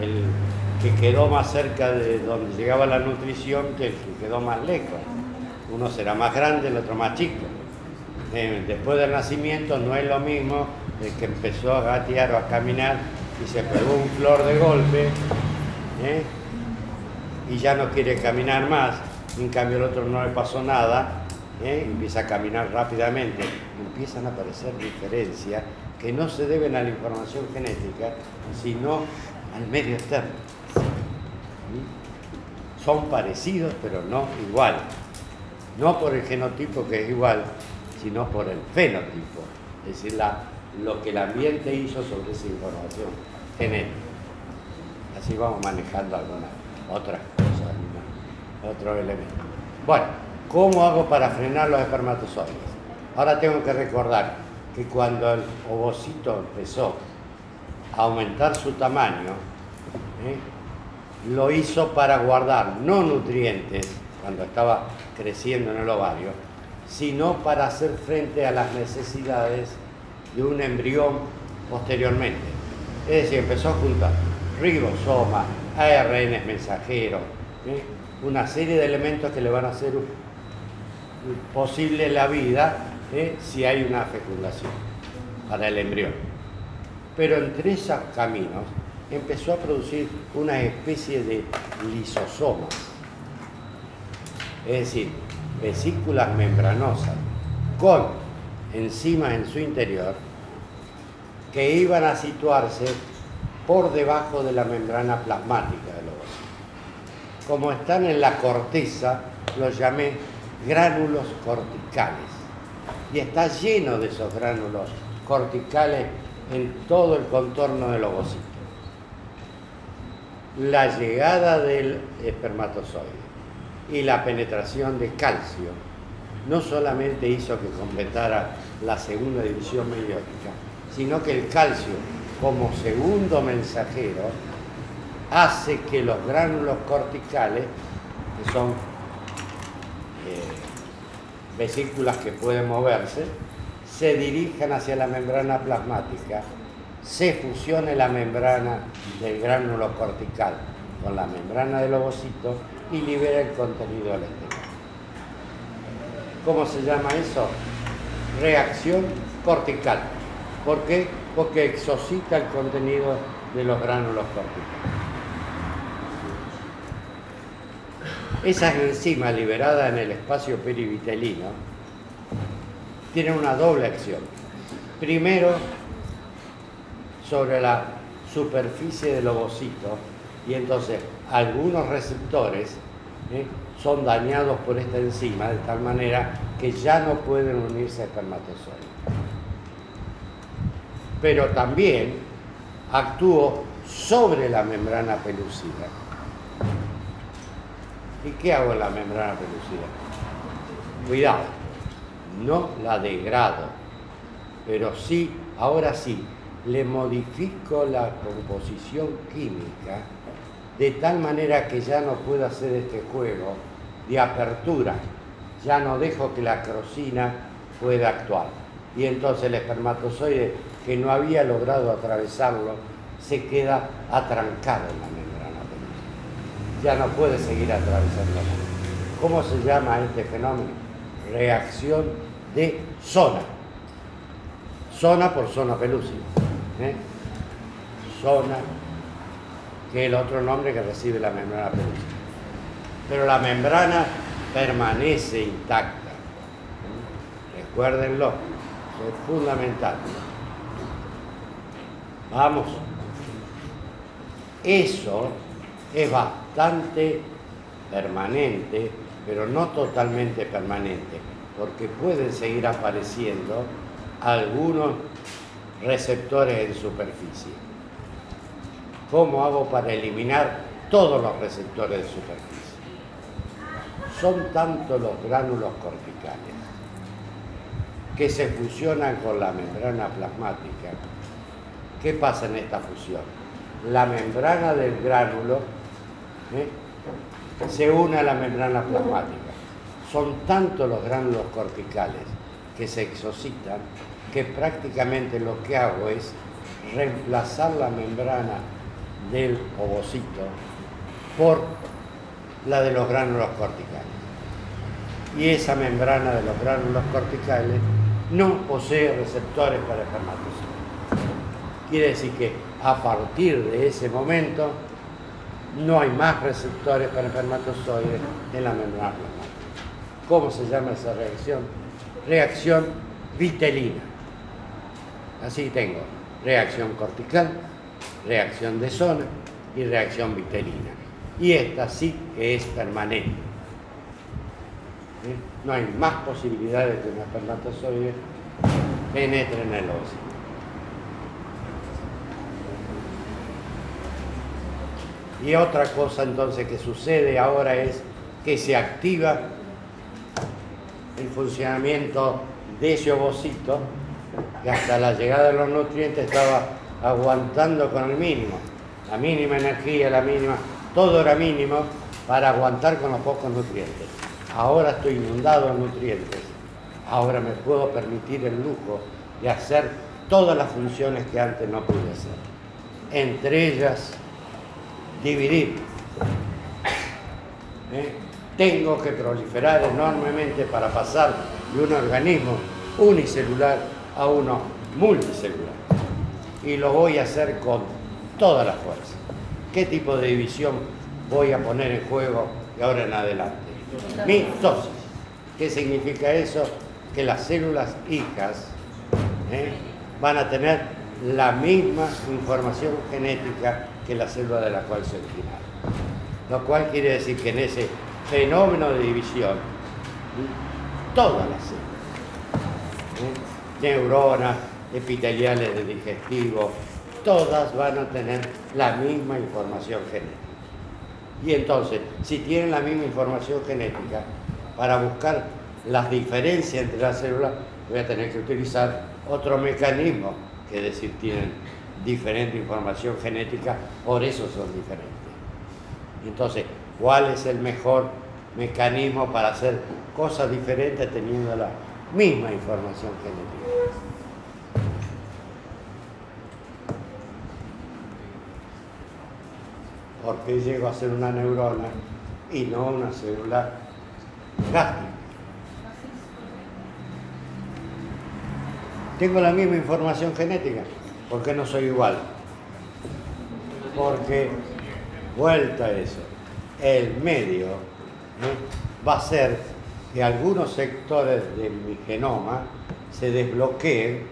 el que quedó más cerca de donde llegaba la nutrición que el que quedó más lejos. Uno será más grande, el otro más chico. Eh, después del nacimiento no es lo mismo el que empezó a gatear o a caminar y se pegó un flor de golpe. ¿eh? Y ya no quiere caminar más, en cambio el otro no le pasó nada, ¿eh? empieza a caminar rápidamente, empiezan a aparecer diferencias que no se deben a la información genética, sino al medio externo. Son parecidos, pero no iguales. No por el genotipo que es igual, sino por el fenotipo, es decir, lo que el ambiente hizo sobre esa información genética. Así vamos manejando algunas otras cosas, otro elemento. Bueno, ¿cómo hago para frenar los espermatozoides? Ahora tengo que recordar que cuando el ovocito empezó a aumentar su tamaño, ¿eh? lo hizo para guardar no nutrientes cuando estaba creciendo en el ovario, sino para hacer frente a las necesidades de un embrión posteriormente. Es decir, empezó a juntar ribosoma, ARN mensajero, una serie de elementos que le van a hacer posible la vida ¿eh? si hay una fecundación para el embrión. Pero entre esos caminos empezó a producir una especie de lisosomas, es decir, vesículas membranosas con enzimas en su interior que iban a situarse por debajo de la membrana plasmática del ovocito. Como están en la corteza, los llamé gránulos corticales. Y está lleno de esos gránulos corticales en todo el contorno del ovocito. La llegada del espermatozoide y la penetración de calcio no solamente hizo que completara la segunda división meiótica, sino que el calcio como segundo mensajero hace que los gránulos corticales, que son eh, vesículas que pueden moverse, se dirijan hacia la membrana plasmática, se fusione la membrana del gránulo cortical con la membrana del ovocito y libera el contenido eléctrico. ¿Cómo se llama eso? Reacción cortical. ¿Por qué? Porque exocita el contenido de los gránulos corticales. Esas enzimas liberadas en el espacio perivitelino tienen una doble acción. Primero, sobre la superficie del ovocito, y entonces algunos receptores ¿eh? son dañados por esta enzima de tal manera que ya no pueden unirse a espermatozoides. Pero también actúo sobre la membrana pelúcida. ¿Y qué hago en la membrana pelúcida? Cuidado, no la degrado, pero sí, ahora sí, le modifico la composición química de tal manera que ya no puedo hacer este juego de apertura, ya no dejo que la crosina pueda actuar. Y entonces el espermatozoide que no había logrado atravesarlo se queda atrancado en la membrana Ya no puede seguir atravesando. ¿Cómo se llama este fenómeno? Reacción de zona. Zona por zona pelúcida. ¿eh? Zona, que es el otro nombre que recibe la membrana pelúcida. Pero la membrana permanece intacta. Recuérdenlo, es fundamental. Vamos. Eso es bastante permanente, pero no totalmente permanente, porque pueden seguir apareciendo algunos receptores en superficie. ¿Cómo hago para eliminar todos los receptores de superficie? Son tanto los gránulos corticales que se fusionan con la membrana plasmática. ¿Qué pasa en esta fusión? La membrana del gránulo ¿eh? se une a la membrana plasmática. Son tantos los gránulos corticales que se exocitan que prácticamente lo que hago es reemplazar la membrana del ovocito por la de los gránulos corticales. Y esa membrana de los gránulos corticales no posee receptores para espermatozoides. Quiere decir que a partir de ese momento no hay más receptores para espermatozoides en la membrana plasmática. ¿Cómo se llama esa reacción? Reacción vitelina. Así tengo reacción cortical, reacción de zona y reacción vitelina. Y esta sí que es permanente. No hay más posibilidades de que un espermatozoide penetre en el óvulo. Y otra cosa entonces que sucede ahora es que se activa el funcionamiento de ese ovocito que hasta la llegada de los nutrientes estaba aguantando con el mínimo, la mínima energía, la mínima, todo era mínimo para aguantar con los pocos nutrientes. Ahora estoy inundado de nutrientes, ahora me puedo permitir el lujo de hacer todas las funciones que antes no pude hacer. Entre ellas, dividir. ¿Eh? Tengo que proliferar enormemente para pasar de un organismo unicelular a uno multicelular. Y lo voy a hacer con toda la fuerza. ¿Qué tipo de división voy a poner en juego de ahora en adelante? Mitosis. ¿Qué significa eso? Que las células hijas ¿eh? van a tener la misma información genética que la célula de la cual se originaron. Lo cual quiere decir que en ese fenómeno de división, todas las células, neuronas, epiteliales de digestivo, todas van a tener la misma información genética. Y entonces, si tienen la misma información genética, para buscar las diferencias entre las células, voy a tener que utilizar otro mecanismo, que decir, tienen diferente información genética, por eso son diferentes. Entonces, ¿cuál es el mejor mecanismo para hacer cosas diferentes teniendo la misma información genética. ¿Por qué llego a ser una neurona y no una célula gástrica? Tengo la misma información genética, ¿por qué no soy igual? Porque, vuelta a eso, el medio va a ser que algunos sectores de mi genoma se desbloqueen,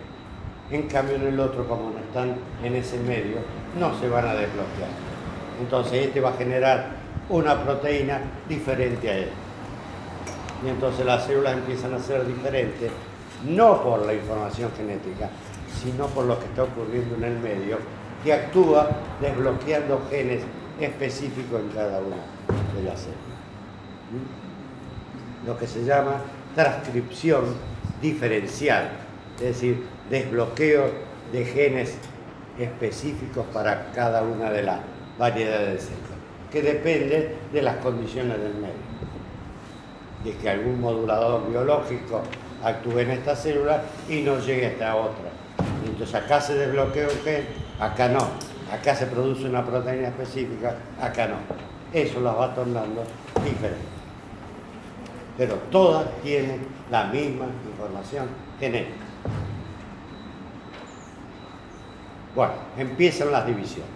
en cambio en el otro, como no están en ese medio, no se van a desbloquear. Entonces este va a generar una proteína diferente a él. Y entonces las células empiezan a ser diferentes, no por la información genética, sino por lo que está ocurriendo en el medio, que actúa desbloqueando genes específicos en cada una de las células. ¿Mm? Lo que se llama transcripción diferencial, es decir, desbloqueo de genes específicos para cada una de las variedades de células, que depende de las condiciones del medio. De que algún modulador biológico actúe en esta célula y no llegue a esta otra. Entonces acá se desbloquea un gen, acá no. Acá se produce una proteína específica, acá no. Eso las va tornando diferentes. Pero todas tienen la misma información genética. Bueno, empiezan las divisiones.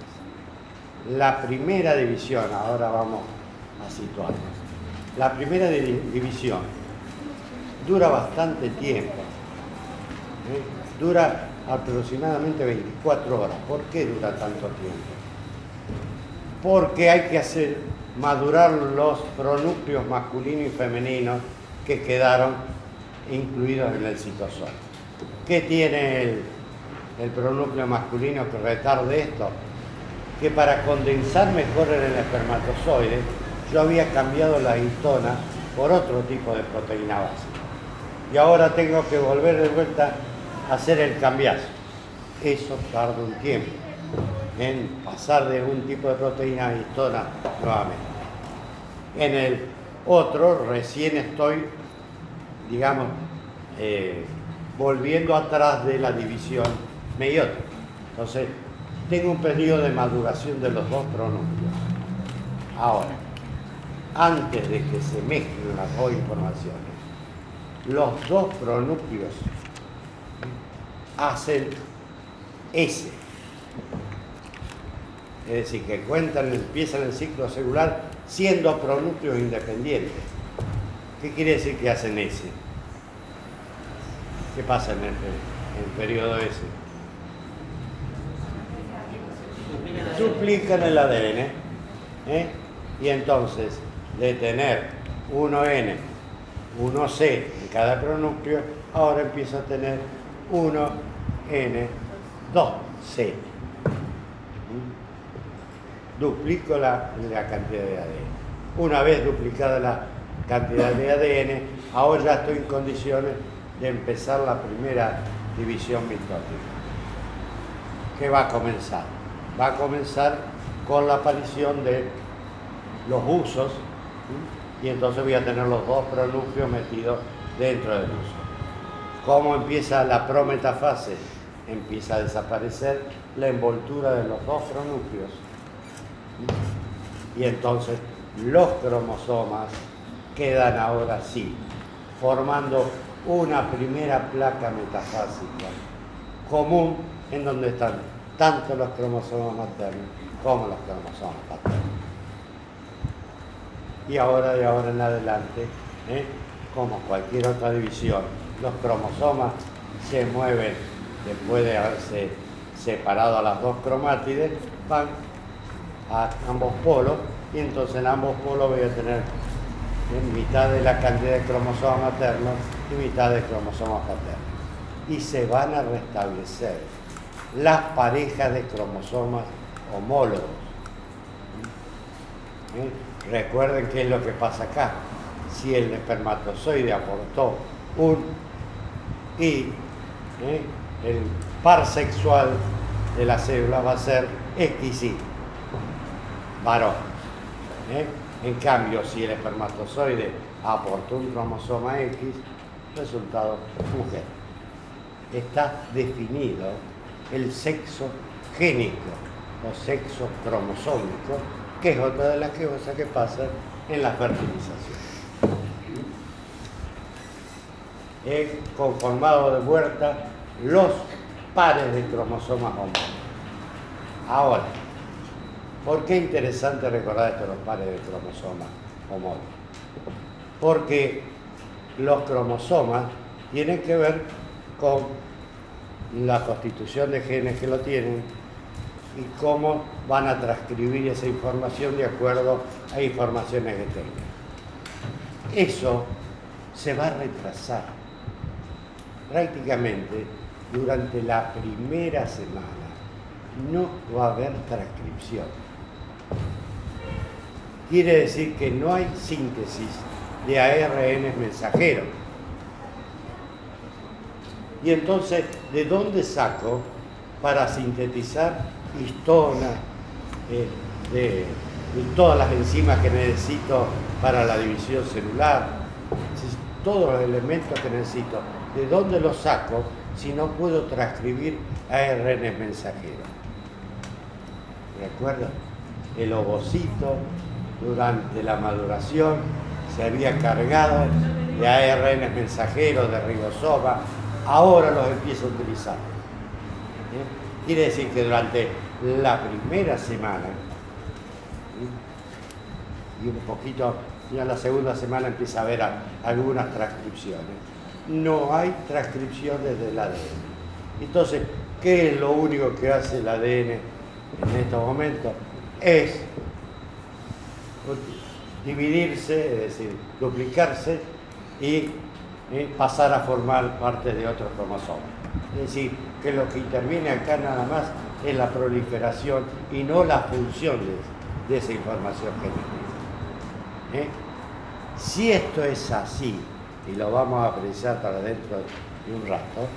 La primera división, ahora vamos a situarnos. La primera división dura bastante tiempo. ¿eh? Dura aproximadamente 24 horas. ¿Por qué dura tanto tiempo? Porque hay que hacer madurar los pronúcleos masculinos y femeninos que quedaron incluidos en el citosol. ¿Qué tiene el, el pronúcleo masculino que retarde esto? Que para condensar mejor en el espermatozoide, yo había cambiado la histona por otro tipo de proteína básica. Y ahora tengo que volver de vuelta hacer el cambiazo. Eso tarda un tiempo en pasar de un tipo de proteína a histona nuevamente. En el otro recién estoy, digamos, eh, volviendo atrás de la división meiótica. Entonces, tengo un periodo de maduración de los dos pronúcleos. Ahora, antes de que se mezclen las dos informaciones, los dos pronúcleos hacen S. Es decir, que cuentan, empiezan el ciclo celular siendo pronúcleos independientes. ¿Qué quiere decir que hacen S? ¿Qué pasa en el, periodo S? Duplican el ADN. ¿eh? Y entonces, de tener 1N, 1C en cada pronúcleo, ahora empieza a tener 1N, 2C. ¿Mm? Duplico la, la cantidad de ADN. Una vez duplicada la cantidad de ADN, ahora ya estoy en condiciones de empezar la primera división mitótica. ¿Qué va a comenzar? Va a comenzar con la aparición de los usos y entonces voy a tener los dos pronúcleos metidos dentro del uso. ¿Cómo empieza la prometafase? Empieza a desaparecer la envoltura de los dos pronúcleos y entonces los cromosomas quedan ahora sí, formando una primera placa metafásica común en donde están tanto los cromosomas maternos como los cromosomas paternos. Y ahora de ahora en adelante, ¿eh? como cualquier otra división, los cromosomas se mueven después de haberse separado a las dos cromátides, van a ambos polos y entonces en ambos polos voy a tener mitad de la cantidad de cromosomas maternos y mitad de cromosomas paternos. Y se van a restablecer las parejas de cromosomas homólogos. ¿Eh? Recuerden qué es lo que pasa acá. Si el espermatozoide aportó un y ¿eh? el par sexual de la célula va a ser XY, varón. ¿eh? En cambio, si el espermatozoide aportó un cromosoma X, resultado mujer. Está definido el sexo génico o sexo cromosómico, que es otra de las cosas que pasan en la fertilización. He conformado de vuelta los pares de cromosomas homólogos. Ahora, ¿Por qué es interesante recordar esto los pares de cromosomas homólogos? Porque los cromosomas tienen que ver con la constitución de genes que lo tienen y cómo van a transcribir esa información de acuerdo a informaciones que tengan. Eso se va a retrasar. Prácticamente durante la primera semana no va a haber transcripción. Quiere decir que no hay síntesis de ARN mensajero. Y entonces, ¿de dónde saco para sintetizar histona, eh, de, todas las enzimas que necesito para la división celular? Todos los elementos que necesito, ¿de dónde los saco si no puedo transcribir ARN mensajero? ¿Recuerdan? El ovocito durante la maduración se había cargado de ARN mensajeros de ribosoma, ahora los empiezo a utilizar. ¿Eh? Quiere decir que durante la primera semana, y un poquito, ya la segunda semana empieza a haber algunas transcripciones, no hay transcripciones del ADN. Entonces, ¿qué es lo único que hace el ADN en estos momentos? Es dividirse, es decir, duplicarse y eh, pasar a formar parte de otros cromosomas. Es decir, que lo que interviene acá nada más es la proliferación y no la función de, esa información genética. ¿Eh? Si esto es así, y lo vamos a apreciar para dentro de un rato,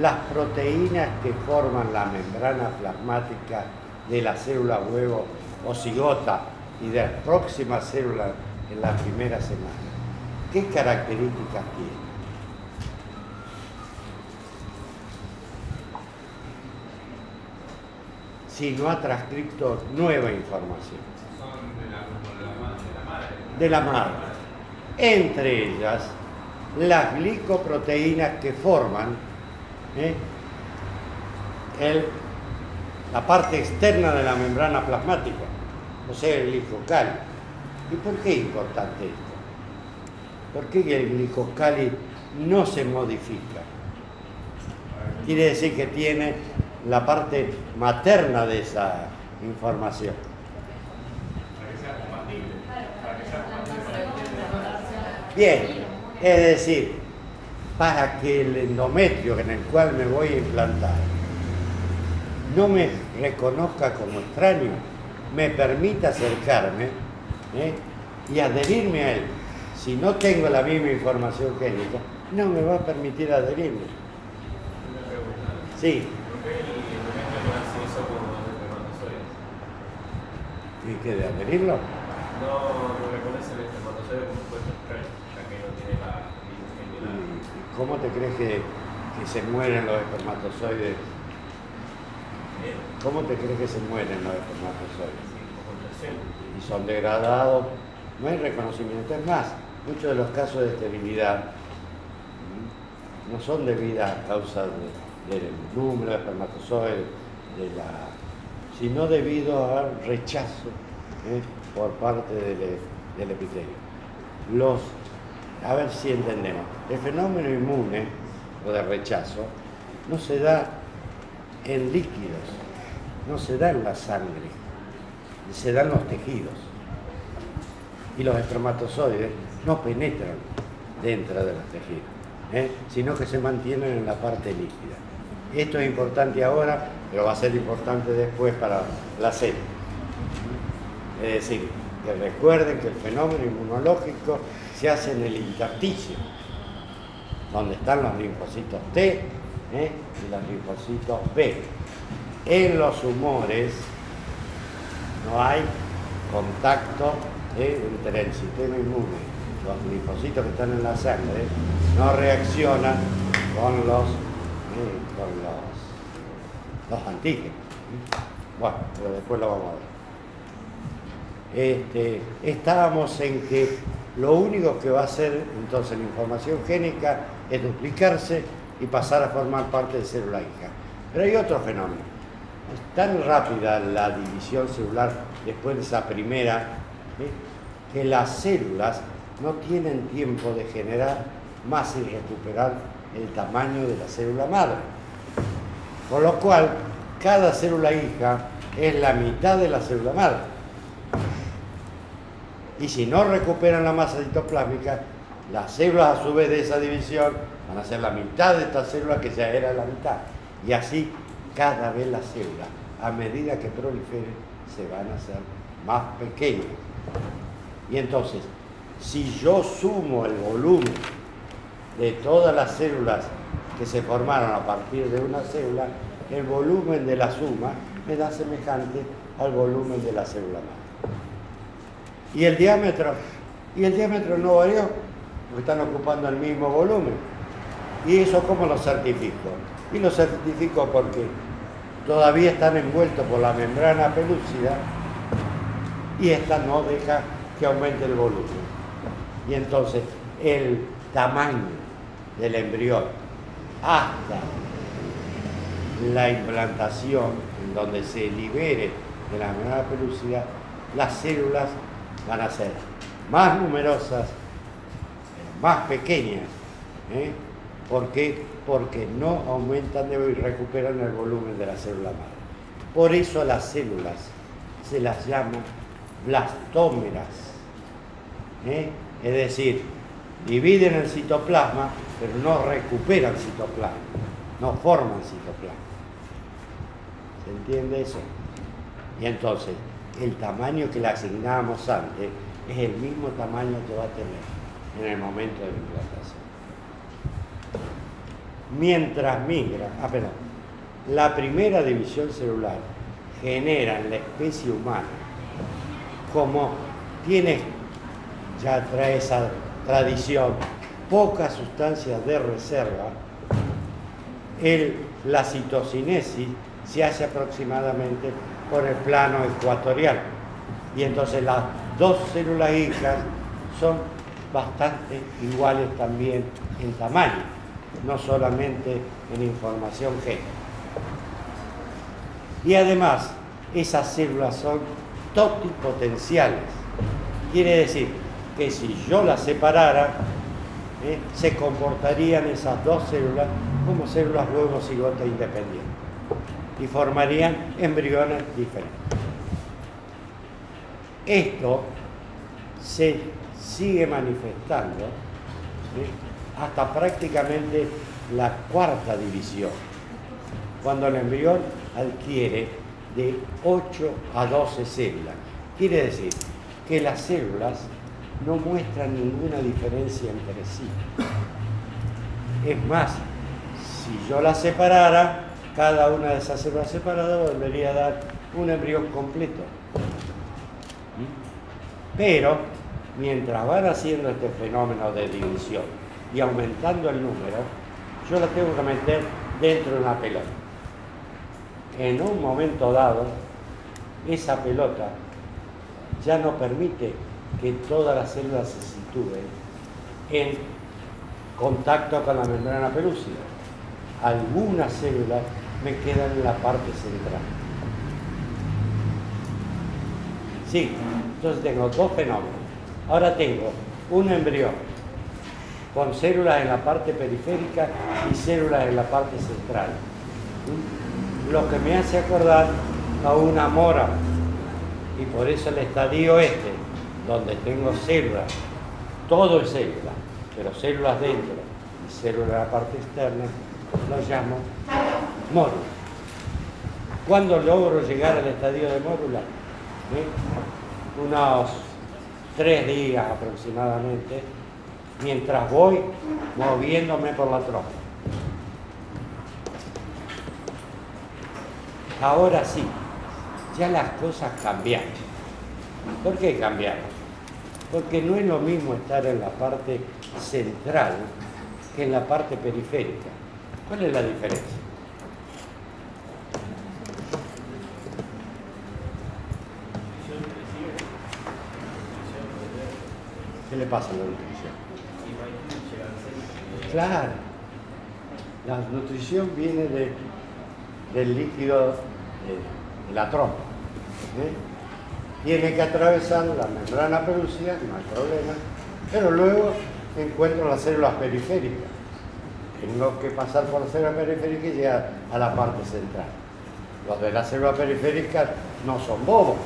las proteínas que forman la membrana plasmática de la célula huevo o cigota y de la próxima célula en la primera semana, ¿qué características tiene? Si no ha transcrito nueva información. De la madre. Entre ellas, las glicoproteínas que forman ¿eh? la parte externa de la membrana plasmática o sea, el glicocali. ¿Y por qué es importante esto? ¿Por qué el glicocali no se modifica? Quiere decir que tiene la parte materna de esa información. Bien, es decir, para que el endometrio en el cual me voy a implantar no me reconozca como extraño, me permita acercarme ¿eh? y adherirme a él. Si no tengo la misma información génica, no me va a permitir adherirme. Sí. ¿Y qué de adherirlo? No, no reconoce el espermatozoide como puesto ya que no tiene la ¿Y cómo te crees que, que se mueren los espermatozoides ¿Cómo te crees que se mueren los espermatozoides? Y son degradados, no hay reconocimiento. Es más, muchos de los casos de esterilidad no son debidas a causa del número de espermatozoides, de la, sino debido al rechazo ¿eh? por parte del, del epitelio. Los, a ver si entendemos, el fenómeno inmune o de rechazo no se da en líquidos, no se da en la sangre, se dan los tejidos. Y los espermatozoides no penetran dentro de los tejidos, ¿eh? sino que se mantienen en la parte líquida. Esto es importante ahora, pero va a ser importante después para la célula. Es decir, que recuerden que el fenómeno inmunológico se hace en el intersticio, donde están los linfocitos T ¿eh? y los linfocitos B. En los humores no hay contacto ¿eh? entre el sistema inmune, los linfocitos que están en la sangre, no reaccionan con los, ¿eh? con los, los antígenos. Bueno, pero después lo vamos a ver. Este, estábamos en que lo único que va a hacer entonces la información génica es duplicarse y pasar a formar parte de célula hija. Pero hay otro fenómeno. Es tan rápida la división celular después de esa primera ¿eh? que las células no tienen tiempo de generar más y recuperar el tamaño de la célula madre. Con lo cual, cada célula hija es la mitad de la célula madre. Y si no recuperan la masa citoplásmica, Las células a su vez de esa división van a ser la mitad de esta célula que ya era la mitad. Y así cada vez las células, a medida que proliferen, se van a hacer más pequeñas. Y entonces, si yo sumo el volumen de todas las células que se formaron a partir de una célula, el volumen de la suma me da semejante al volumen de la célula madre. Y el diámetro, y el diámetro no varió, están ocupando el mismo volumen. ¿Y eso cómo lo certifico? Y lo certifico porque todavía están envueltos por la membrana pelúcida y esta no deja que aumente el volumen. Y entonces el tamaño del embrión hasta la implantación, en donde se libere de la membrana pelúcida, las células van a ser más numerosas, más pequeñas. ¿eh? ¿Por qué? Porque no aumentan y recuperan el volumen de la célula madre. Por eso las células se las llama blastómeras. ¿eh? Es decir, dividen el citoplasma, pero no recuperan citoplasma, no forman citoplasma. ¿Se entiende eso? Y entonces, el tamaño que le asignábamos antes es el mismo tamaño que va a tener en el momento de la implantación. Mientras migra, ah, la primera división celular genera en la especie humana, como tiene, ya trae esa tradición, pocas sustancias de reserva, el, la citocinesis se hace aproximadamente por el plano ecuatorial. Y entonces las dos células hijas son bastante iguales también en tamaño, no solamente en información G. Y además, esas células son totipotenciales. Quiere decir que si yo las separara, ¿eh? se comportarían esas dos células como células huevo gota independientes y formarían embriones diferentes. Esto se sigue manifestando hasta prácticamente la cuarta división, cuando el embrión adquiere de 8 a 12 células. Quiere decir que las células no muestran ninguna diferencia entre sí. Es más, si yo las separara, cada una de esas células separadas debería dar un embrión completo. Pero, mientras van haciendo este fenómeno de división y aumentando el número, yo la tengo que meter dentro de una pelota. En un momento dado, esa pelota ya no permite que todas las células se sitúen en contacto con la membrana pelúcida. Algunas células me quedan en la parte central. Sí, entonces tengo dos fenómenos. Ahora tengo un embrión con células en la parte periférica y células en la parte central. Lo que me hace acordar a una mora. Y por eso el estadio este, donde tengo células, todo es célula, pero células dentro y células en la parte externa, lo llamo mórula. ¿Cuándo logro llegar al estadio de mórula? ¿Eh? Unos tres días aproximadamente, mientras voy moviéndome por la trompa. Ahora sí, ya las cosas cambiaron. ¿Por qué cambiaron? Porque no es lo mismo estar en la parte central que en la parte periférica. ¿Cuál es la diferencia? ¿Qué le pasa a la nutrición? Claro, la nutrición viene de, del líquido de, la trompa. Tiene que atravesar la membrana pelúcida, no hay problema, pero luego encuentro las células periféricas. Tengo que pasar por las células periféricas y llegar a la parte central. Los de las células periféricas no son bobos.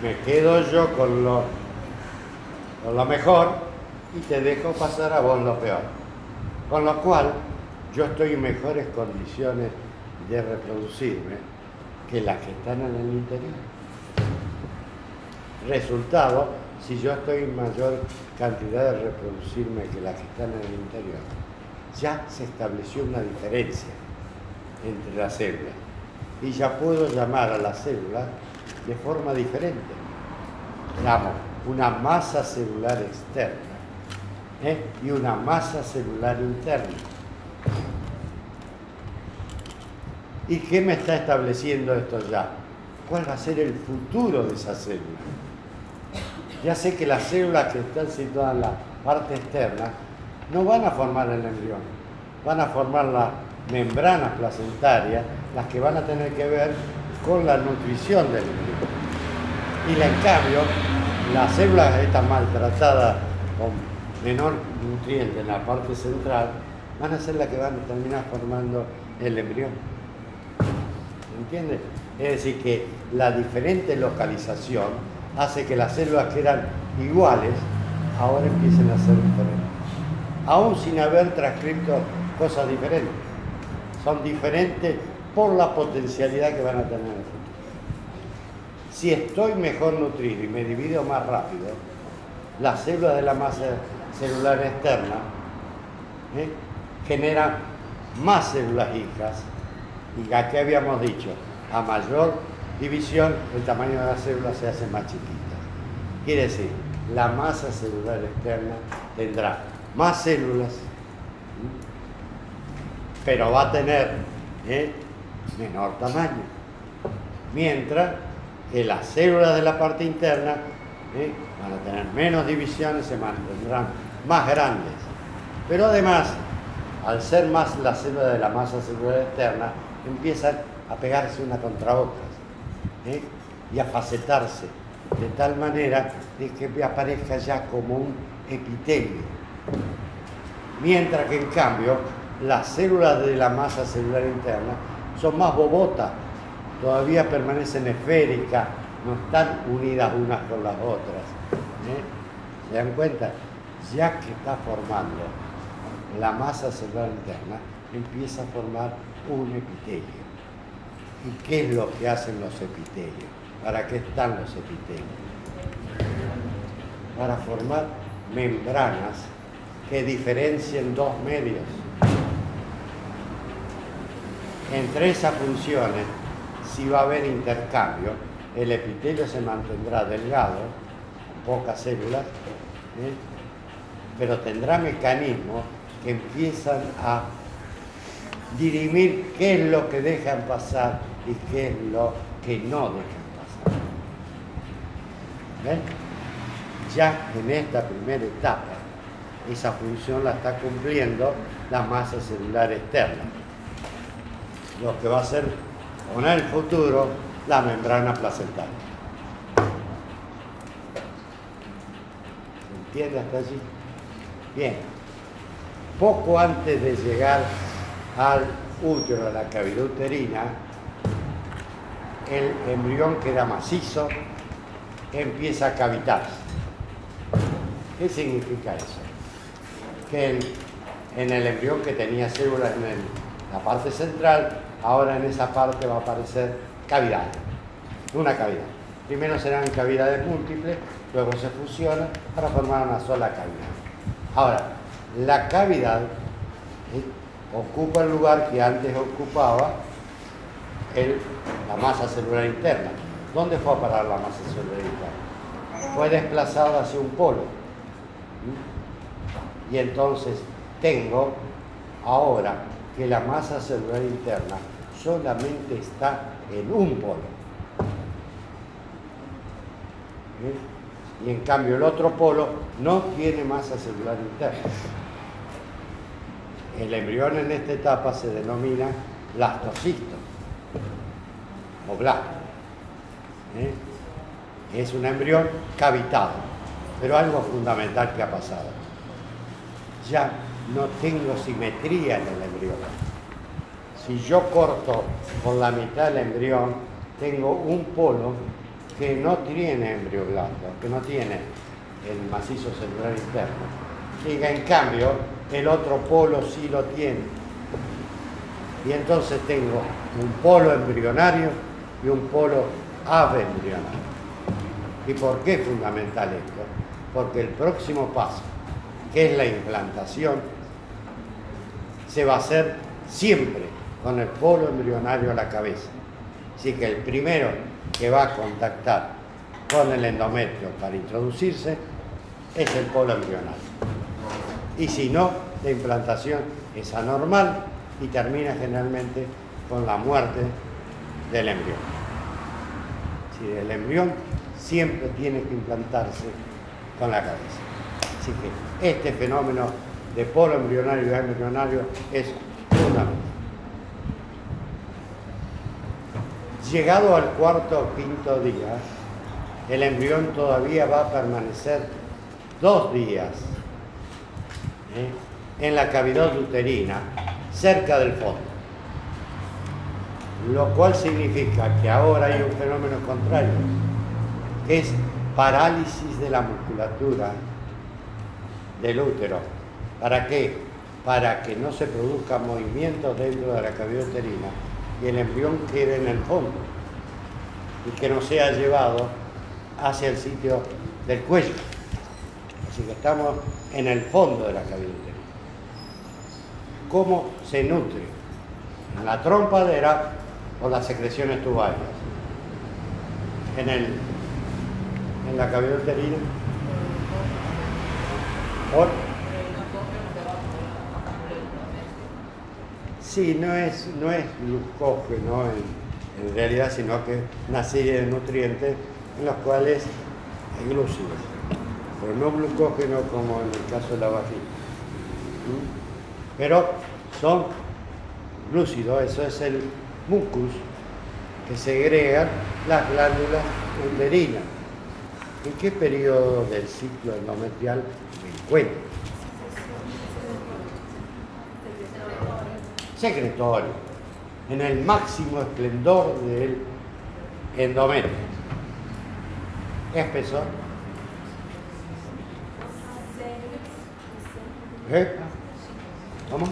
Me quedo yo con los con lo mejor y te dejo pasar a vos lo peor. Con lo cual, yo estoy en mejores condiciones de reproducirme que las que están en el interior. Resultado, si yo estoy en mayor cantidad de reproducirme que las que están en el interior, ya se estableció una diferencia entre las células. Y ya puedo llamar a la célula de forma diferente. Llamo una masa celular externa ¿eh? y una masa celular interna. ¿Y qué me está estableciendo esto ya? ¿Cuál va a ser el futuro de esa célula? Ya sé que las células que están situadas en la parte externa no van a formar el embrión, van a formar las membranas placentarias, las que van a tener que ver con la nutrición del embrión. Y en cambio, las células estas maltratadas con menor nutriente en la parte central van a ser las que van a terminar formando el embrión. ¿Entiendes? Es decir, que la diferente localización hace que las células que eran iguales ahora empiecen a ser diferentes. Aún sin haber transcrito cosas diferentes. Son diferentes por la potencialidad que van a tener. Si estoy mejor nutrido y me divido más rápido, las células de la masa celular externa ¿eh? generan más células hijas y aquí habíamos dicho, a mayor división, el tamaño de la célula se hace más chiquita. Quiere decir, la masa celular externa tendrá más células, pero va a tener ¿eh? menor tamaño. Mientras que las células de la parte interna ¿eh? van a tener menos divisiones, se mantendrán más grandes. Pero además, al ser más las células de la masa celular externa, empiezan a pegarse una contra otra. ¿eh? y a facetarse de tal manera de que aparezca ya como un epitelio. Mientras que en cambio las células de la masa celular interna son más bobotas, todavía permanecen esféricas, no están unidas unas con las otras. ¿eh? ¿Se dan cuenta? Ya que está formando la masa celular interna, empieza a formar un epitelio. ¿Y qué es lo que hacen los epitelios? ¿Para qué están los epitelios? Para formar membranas que diferencien dos medios. Entre esas funciones, si va a haber intercambio, el epitelio se mantendrá delgado, pocas células, ¿eh? pero tendrá mecanismos que empiezan a dirimir qué es lo que dejan pasar y qué es lo que no dejan pasar. Ya en esta primera etapa, esa función la está cumpliendo la masa celular externa. Lo que va a ser con el futuro la membrana placentaria. ¿Se entiende hasta allí? Bien. Poco antes de llegar al útero, a la cavidad uterina, el embrión queda macizo, empieza a cavitarse. ¿Qué significa eso? Que en el embrión que tenía células en la parte central, ahora en esa parte va a aparecer cavidad, una cavidad. Primero serán cavidades múltiples, luego se fusionan para formar una sola cavidad. Ahora, la cavidad ocupa el lugar que antes ocupaba la masa celular interna. ¿Dónde fue a parar la masa celular interna? Fue desplazada hacia un polo. Y entonces tengo ahora que la masa celular interna solamente está en un polo. Y en cambio el otro polo no tiene masa celular interna. El embrión en esta etapa se denomina blastocisto o blasto. ¿eh? Es un embrión cavitado, pero algo fundamental que ha pasado. Ya no tengo simetría en el embrión. Si yo corto por la mitad del embrión, tengo un polo que no tiene embrioblasto, que no tiene el macizo celular interno. Y en cambio, el otro polo sí lo tiene. Y entonces tengo un polo embrionario y un polo embrionario. ¿Y por qué es fundamental esto? Porque el próximo paso, que es la implantación, se va a hacer siempre con el polo embrionario a la cabeza. Así que el primero que va a contactar con el endometrio para introducirse es el polo embrionario. Y si no, la implantación es anormal y termina generalmente con la muerte del embrión. Si el embrión siempre tiene que implantarse con la cabeza. Así que este fenómeno de polo embrionario y embrionario es fundamental. Llegado al cuarto o quinto día, el embrión todavía va a permanecer dos días ¿eh? en la cavidad uterina, cerca del fondo. Lo cual significa que ahora hay un fenómeno contrario, que es parálisis de la musculatura del útero. ¿Para qué? Para que no se produzca movimiento dentro de la cavidad uterina y el embrión quede en el fondo y que no sea llevado hacia el sitio del cuello. Así que estamos en el fondo de la cavidad uterina. ¿Cómo se nutre? En la trompadera o las secreciones tubarias. En, el, en la cavidad uterina. Sí, no es, no es glucógeno en, realidad, sino que una serie de nutrientes en los cuales hay glúcidos, pero no glucógeno como en el caso de la vagina. ¿Mm? Pero son glúcidos, eso es el mucus que segregan las glándulas uterinas. ¿En qué periodo del ciclo endometrial me encuentro? Secretorio, en el máximo esplendor del endometrio. espesor? ¿Eh? ¿Cómo?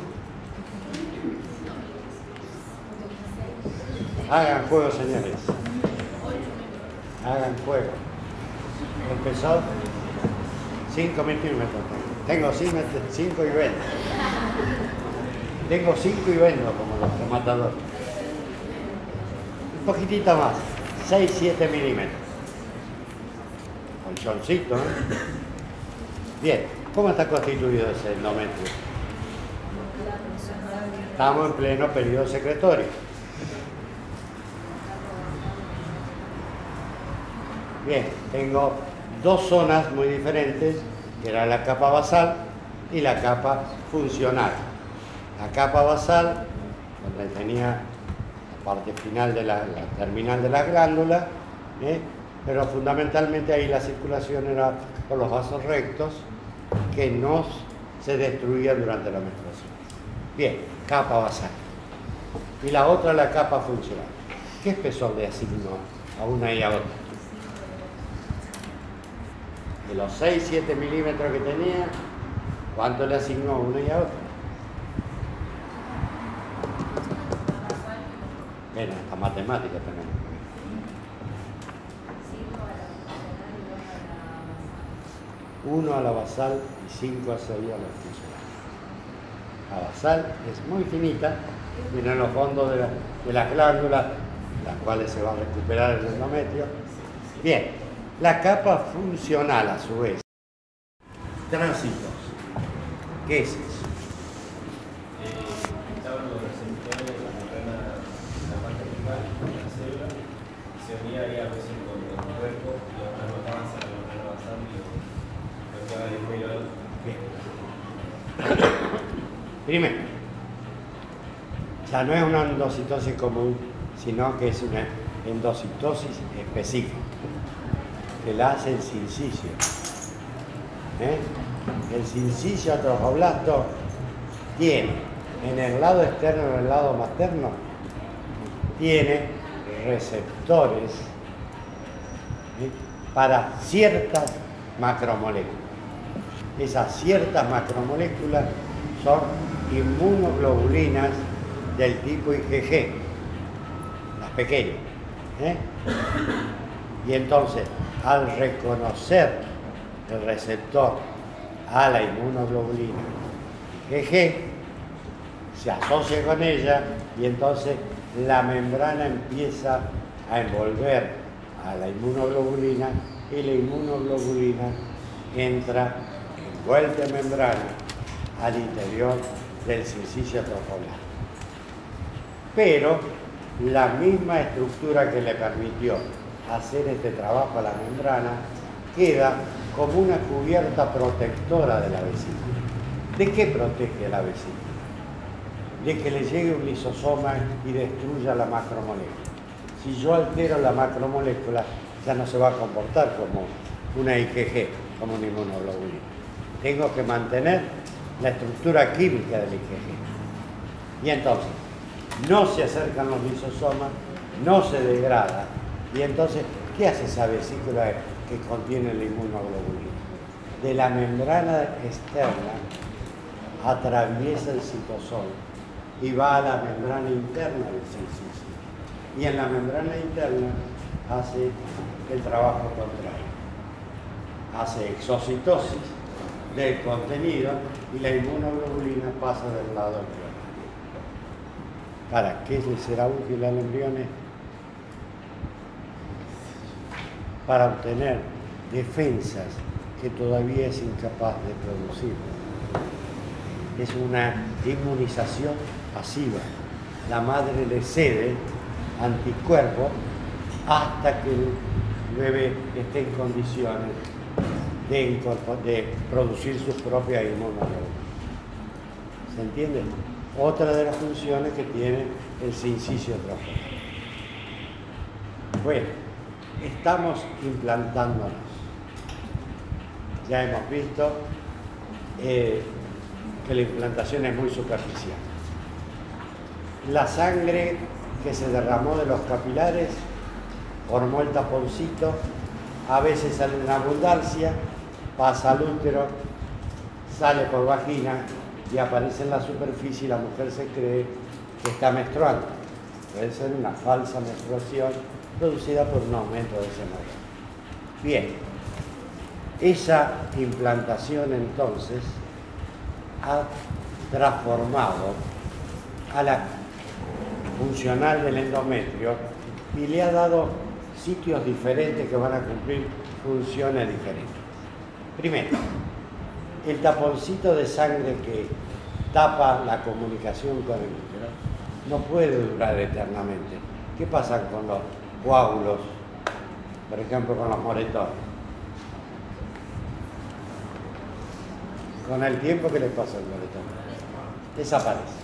Hagan juego, señores. Hagan juego. Empezó 5 milímetros. Tengo 5 y 20. Tengo 5 y vendo como los matadores. Un poquitito más, 6, 7 milímetros. Colchoncito, ¿eh? Bien, ¿cómo está constituido ese endometrio? Estamos en pleno periodo secretorio. Bien, tengo dos zonas muy diferentes, que era la capa basal y la capa funcional la capa basal, donde tenía la parte final de la, terminal de la glándula, ¿eh? pero fundamentalmente ahí la circulación era por los vasos rectos que no se destruían durante la menstruación. Bien, capa basal. Y la otra la capa funcional. ¿Qué espesor le asignó a una y a otra? De los 6-7 milímetros que tenía, ¿cuánto le asignó a una y a otra? En esta matemática tenemos. Uno a la basal y cinco a seis a la funcional. La basal es muy finita, viene en los fondos de, de las glándulas, las cuales se va a recuperar el endometrio. Bien, la capa funcional a su vez. Tránsitos. ¿Qué es Primero, ya no es una endocitosis común, sino que es una endocitosis específica, que la hace el sincicio. ¿Eh? El sincicio atrofoblasto tiene en el lado externo, en el lado materno, tiene receptores para ciertas macromoléculas. Esas ciertas macromoléculas son inmunoglobulinas del tipo IgG, las pequeñas. ¿eh? Y entonces, al reconocer el receptor a la inmunoglobulina IgG, se asocia con ella y entonces la membrana empieza a envolver a la inmunoglobulina y la inmunoglobulina entra envuelta en membrana al interior del sincicio trofoblado. Pero la misma estructura que le permitió hacer este trabajo a la membrana queda como una cubierta protectora de la vesícula. ¿De qué protege la vesícula? De que le llegue un lisosoma y destruya la macromolécula. Si yo altero la macromolécula, ya no se va a comportar como una IgG, como una inmunoglobulina. Tengo que mantener la estructura química del IgG. Y entonces, no se acercan los lisosomas, no se degrada. Y entonces, ¿qué hace esa vesícula que contiene la inmunoglobulina? De la membrana externa atraviesa el citosol y va a la membrana interna del sincicium. Y en la membrana interna hace el trabajo contrario. Hace exocitosis del contenido y la inmunoglobulina pasa del lado embrionario. ¿Para qué le será útil al embrión? Para obtener defensas que todavía es incapaz de producir. Es una inmunización pasiva. La madre le cede anticuerpos hasta que el bebé esté en condiciones de, producir sus propias inmunoglobulinas. ¿Se entiende? Otra de las funciones que tiene el sincicio trofeo. Bueno, estamos implantándonos. Ya hemos visto eh, que la implantación es muy superficial. La sangre que se derramó de los capilares formó el taponcito, a veces sale en abundancia, pasa al útero, sale por vagina y aparece en la superficie y la mujer se cree que está menstruando. Puede ser una falsa menstruación producida por un aumento de ese. Bien, esa implantación entonces ha transformado a la funcional del endometrio y le ha dado sitios diferentes que van a cumplir funciones diferentes. Primero, el taponcito de sangre que tapa la comunicación con el útero no puede durar eternamente. ¿Qué pasa con los coágulos? Por ejemplo, con los moretones. Con el tiempo, ¿qué le pasa al moretón? Desaparece.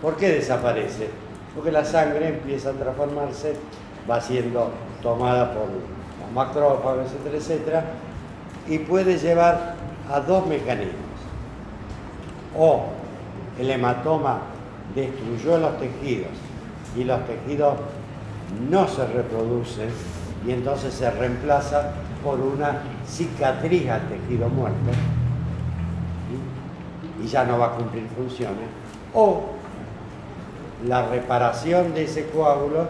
¿Por qué desaparece? Porque la sangre empieza a transformarse, va siendo tomada por los macrófagos, etcétera, etcétera, y puede llevar a dos mecanismos. O el hematoma destruyó los tejidos y los tejidos no se reproducen y entonces se reemplaza por una cicatriz al tejido muerto y ya no va a cumplir funciones. O la reparación de ese coágulo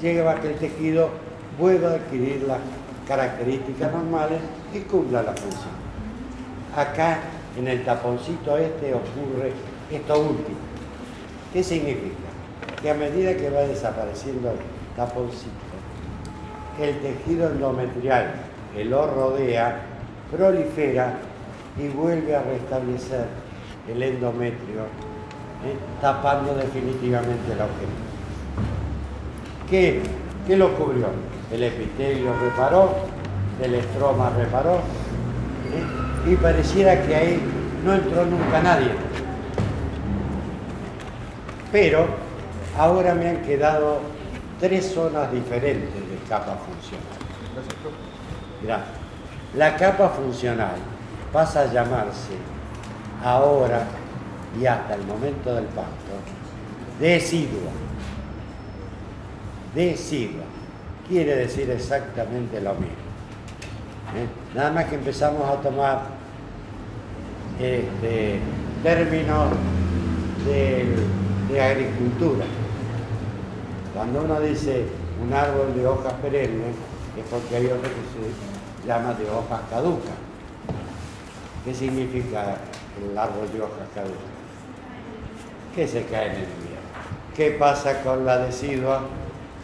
lleva a que el tejido vuelva a adquirir las características normales y cumpla la función. Acá en el taponcito este ocurre esto último. ¿Qué significa? Que a medida que va desapareciendo el taponcito, el tejido endometrial que lo rodea prolifera y vuelve a restablecer el endometrio, ¿eh? tapando definitivamente el agujero. ¿Qué, ¿Qué lo cubrió? El epitelio reparó, el estroma reparó, y pareciera que ahí no entró nunca nadie. Pero ahora me han quedado tres zonas diferentes de capa funcional. La capa funcional pasa a llamarse ahora y hasta el momento del parto decidua. Decidua quiere decir exactamente lo mismo. ¿Eh? Nada más que empezamos a tomar este, términos de, agricultura. Cuando uno dice un árbol de hojas perennes, es porque hay otro que se llama de hojas caducas. ¿Qué significa el árbol de hojas caducas? Que se cae en el invierno. ¿Qué pasa con la decidua?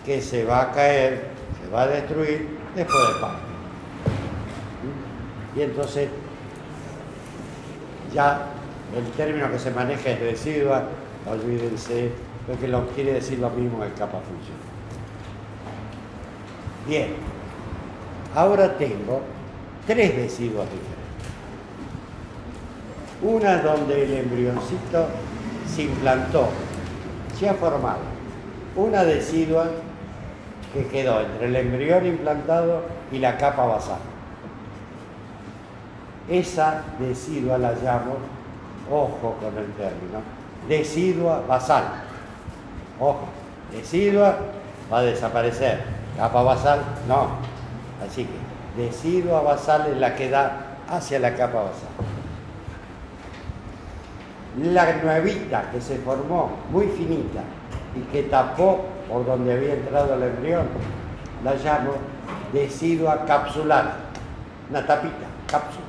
Que se va a caer, se va a destruir después del parto. Y entonces ya el término que se maneja es residua, olvídense, porque lo quiere decir lo mismo el capa funcional. Bien, ahora tengo tres residuos diferentes. Una donde el embrioncito se implantó, se ha formado. Una decidua que quedó entre el embrión implantado y la capa basal. Esa decidua la llamo, ojo con el término, decidua basal. Ojo, decidua va a desaparecer, capa basal no. Así que decidua basal es la que da hacia la capa basal. La nuevita que se formó, muy finita, y que tapó por donde había entrado el embrión, la llamo decidua capsular, una tapita, cápsula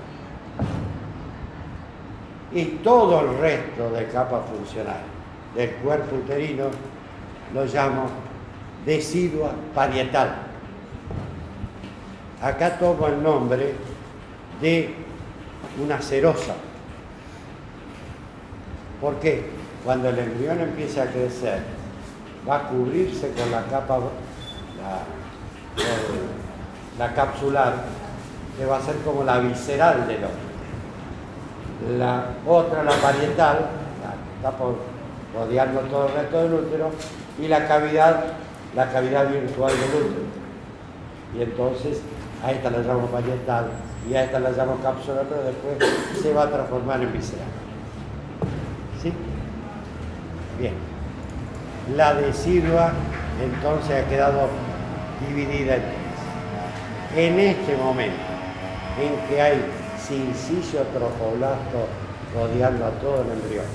y todo el resto de capa funcional del cuerpo uterino lo llamo decidua parietal. Acá tomo el nombre de una cerosa. porque Cuando el embrión empieza a crecer, va a cubrirse con la capa, la, la capsular, que va a ser como la visceral del hombre la otra, la parietal, está por, rodeando todo el resto del útero, y la cavidad, la cavidad virtual del útero. Y entonces a esta la llamo parietal y a esta la llamo cápsula, pero después se va a transformar en visceral. ¿Sí? Bien. La decidua entonces ha quedado dividida en tres. En este momento en que hay sincicio trofoblasto rodeando a todo el embrión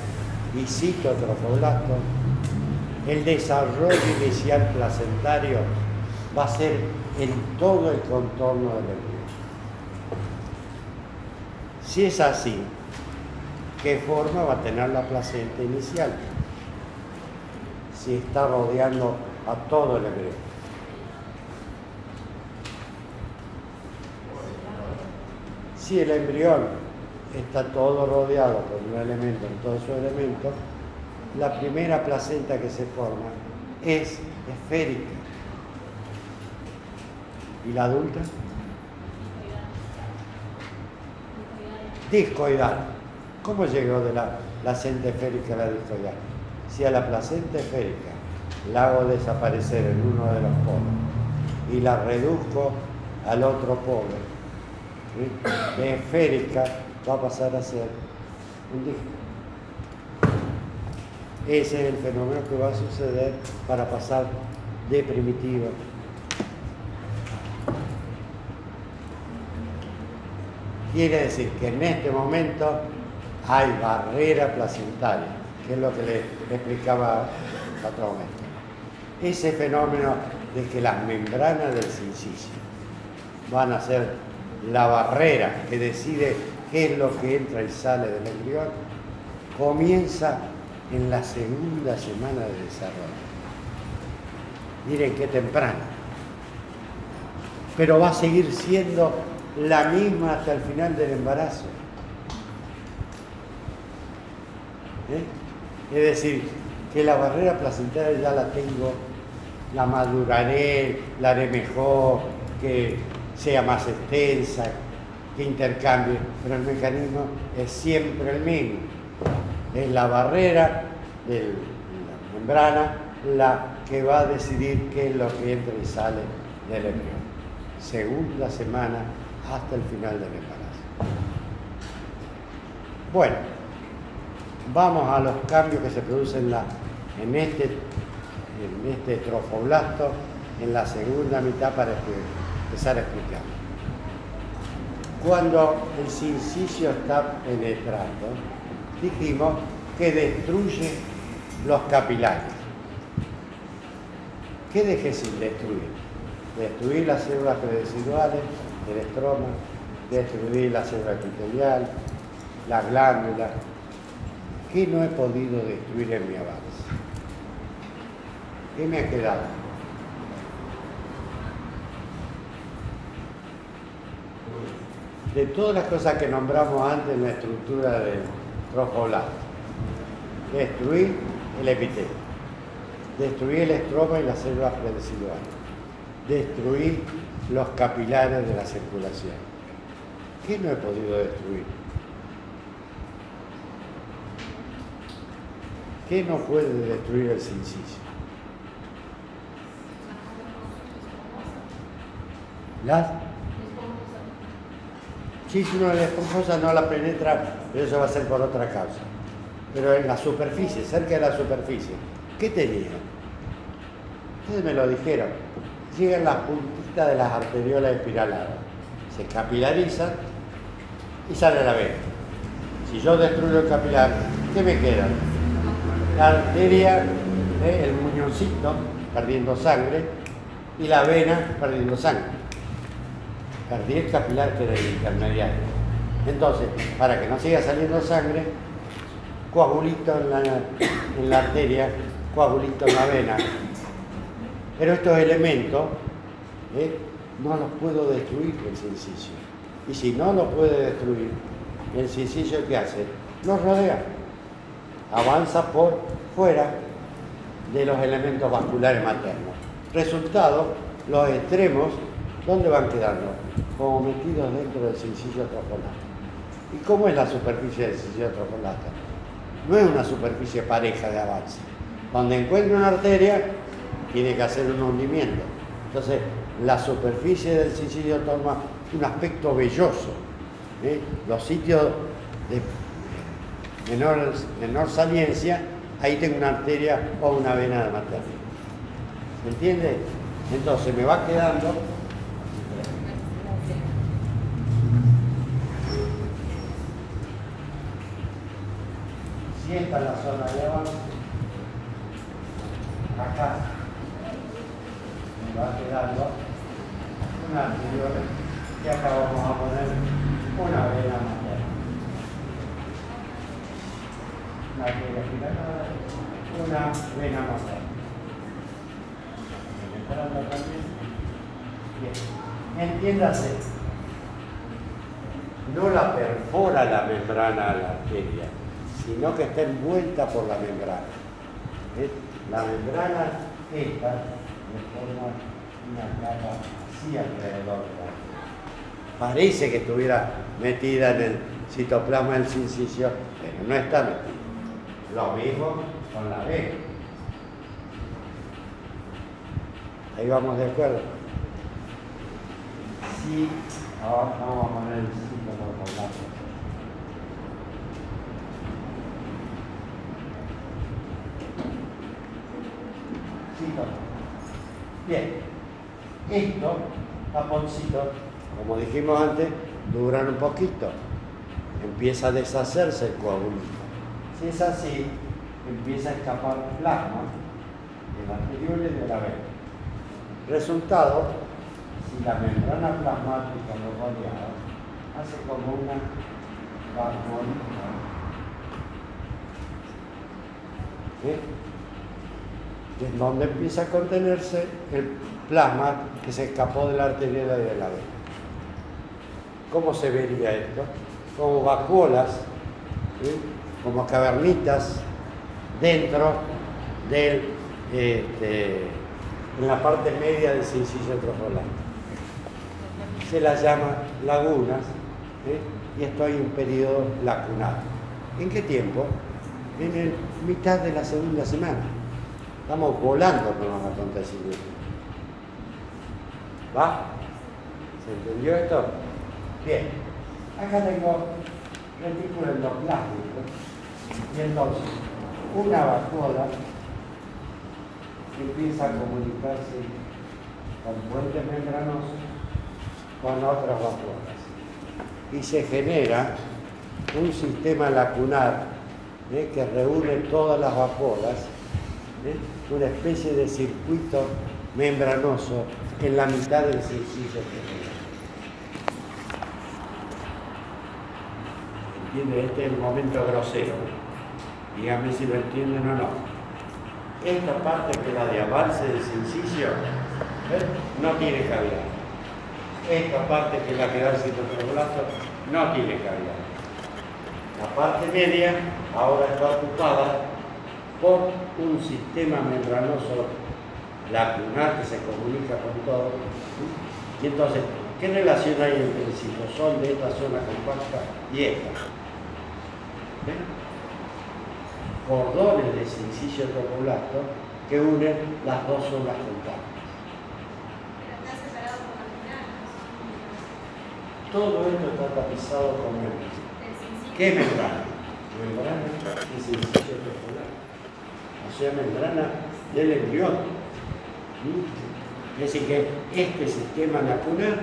y citotrofoblasto, el desarrollo inicial placentario va a ser en todo el contorno del embrión. Si es así, ¿qué forma va a tener la placenta inicial? Si está rodeando a todo el embrión. Si el embrión está todo rodeado por un elemento, en todos sus elementos, la primera placenta que se forma es esférica. ¿Y la adulta? Discoidal. ¿Cómo llegó de la placenta esférica a la discoidal? Si a la placenta esférica la hago desaparecer en uno de los polos y la reduzco al otro polo, de esférica va a pasar a ser un disco. Ese es el fenómeno que va a suceder para pasar de primitiva. Quiere decir que en este momento hay barrera placentaria, que es lo que le, explicaba momento. Ese fenómeno de que las membranas del sincicio van a ser la barrera que decide qué es lo que entra y sale del embrión, comienza en la segunda semana de desarrollo. Miren qué temprano. Pero va a seguir siendo la misma hasta el final del embarazo. ¿Eh? Es decir, que la barrera placentaria ya la tengo, la maduraré, la haré mejor, que sea más extensa, que intercambie, pero el mecanismo es siempre el mismo. Es la barrera de la membrana la que va a decidir qué es lo que entra y sale del embrión. Segunda semana hasta el final del embarazo. Bueno, vamos a los cambios que se producen en, la, este, este trofoblasto en la segunda mitad para que empezar a explicar. Cuando el sincicio está penetrando, dijimos que destruye los capilares. ¿Qué deje sin destruir? Destruir las células preresiduales del estroma, destruir la célula epitelial, la glándula. ¿Qué no he podido destruir en mi avance? ¿Qué me ha quedado? De todas las cosas que nombramos antes en la estructura del trofolato, destruir el epitelio, destruir el estroma y las células preresiduales, destruir los capilares de la circulación. ¿Qué no he podido destruir? ¿Qué no puede destruir el sincicio? Las si uno la esponjosa no la penetra, pero eso va a ser por otra causa. Pero en la superficie, cerca de la superficie, ¿qué tenía? Ustedes me lo dijeron. Llegan las puntitas de las arteriolas espiraladas, se capilarizan y sale la vena. Si yo destruyo el capilar, ¿qué me queda? La arteria, ¿eh? el muñoncito perdiendo sangre y la vena perdiendo sangre perdí el capilar que intermediario. Entonces, para que no siga saliendo sangre, coagulito en la, en la arteria, coagulito en la vena. Pero estos elementos ¿eh? no los puedo destruir el sincicio. Y si no los puede destruir, el sincicio ¿qué hace? Los rodea. Avanza por fuera de los elementos vasculares maternos. Resultado, los extremos ¿Dónde van quedando? Como metidos dentro del sencillo trofolato. ¿Y cómo es la superficie del sencillo trofolato? No es una superficie pareja de avance. Donde encuentra una arteria, tiene que hacer un hundimiento. Entonces, la superficie del sencillo toma un aspecto velloso. ¿eh? Los sitios de menor, menor saliencia, ahí tengo una arteria o una vena de materna. ¿Se entiende? Entonces me va quedando si esta es la zona de avance, acá. Me va quedando una anterior. Y acá vamos a poner una vena materna. Una vena una vena materna. Bien. Entiéndase, no la perfora la membrana a la arteria, sino que está envuelta por la membrana. La membrana esta le forma una capa así alrededor. Parece que estuviera metida en el citoplasma del sincicio, pero no está metida. Lo mismo con la B. Ahí vamos de acuerdo. Sí, ahora vamos a poner el citoplasma. Bien, estos taponcitos, como dijimos antes, duran un poquito. Empieza a deshacerse el coagulito. Si es así, empieza a escapar plasma de la anterior y de la vena. Resultado, si la membrana plasmática lo rodea, hace como una en donde empieza a contenerse el plasma que se escapó de la arteria y de la vena. ¿Cómo se vería esto? Como vacuolas, como cavernitas dentro del, este, en la parte media del sincillo trofolar. Se las llama lagunas y esto hay un periodo lacunado. ¿En qué tiempo? En el mitad de la segunda semana. Estamos volando con los acontecimientos. ¿Va? ¿Se entendió esto? Bien. Acá tengo retículo endoplástico y entonces una vacuola empieza a comunicarse con puentes membranosos con otras vacuolas. y se genera un sistema lacunar ¿eh? que reúne todas las vaporas, ¿eh? una especie de circuito membranoso en la mitad del circuito ¿Entiende? Este es el momento grosero. Dígame si lo entienden o no. Esta parte que es la de avance del sencillo no tiene cavidad. Esta parte que es la que da el citoplasma no tiene cavidad. La parte media ahora está ocupada por un sistema membranoso lacunar que se comunica con todo. Y entonces, ¿qué relación hay entre el citosol de esta zona compacta y esta? Cordones de sincicio topolato que unen las dos zonas compactas. Todo esto está tapizado con membrana. ¿Qué membrana? Membrana de sincicio topolar. O sea, membrana del embrión. Es decir, que este sistema lacunar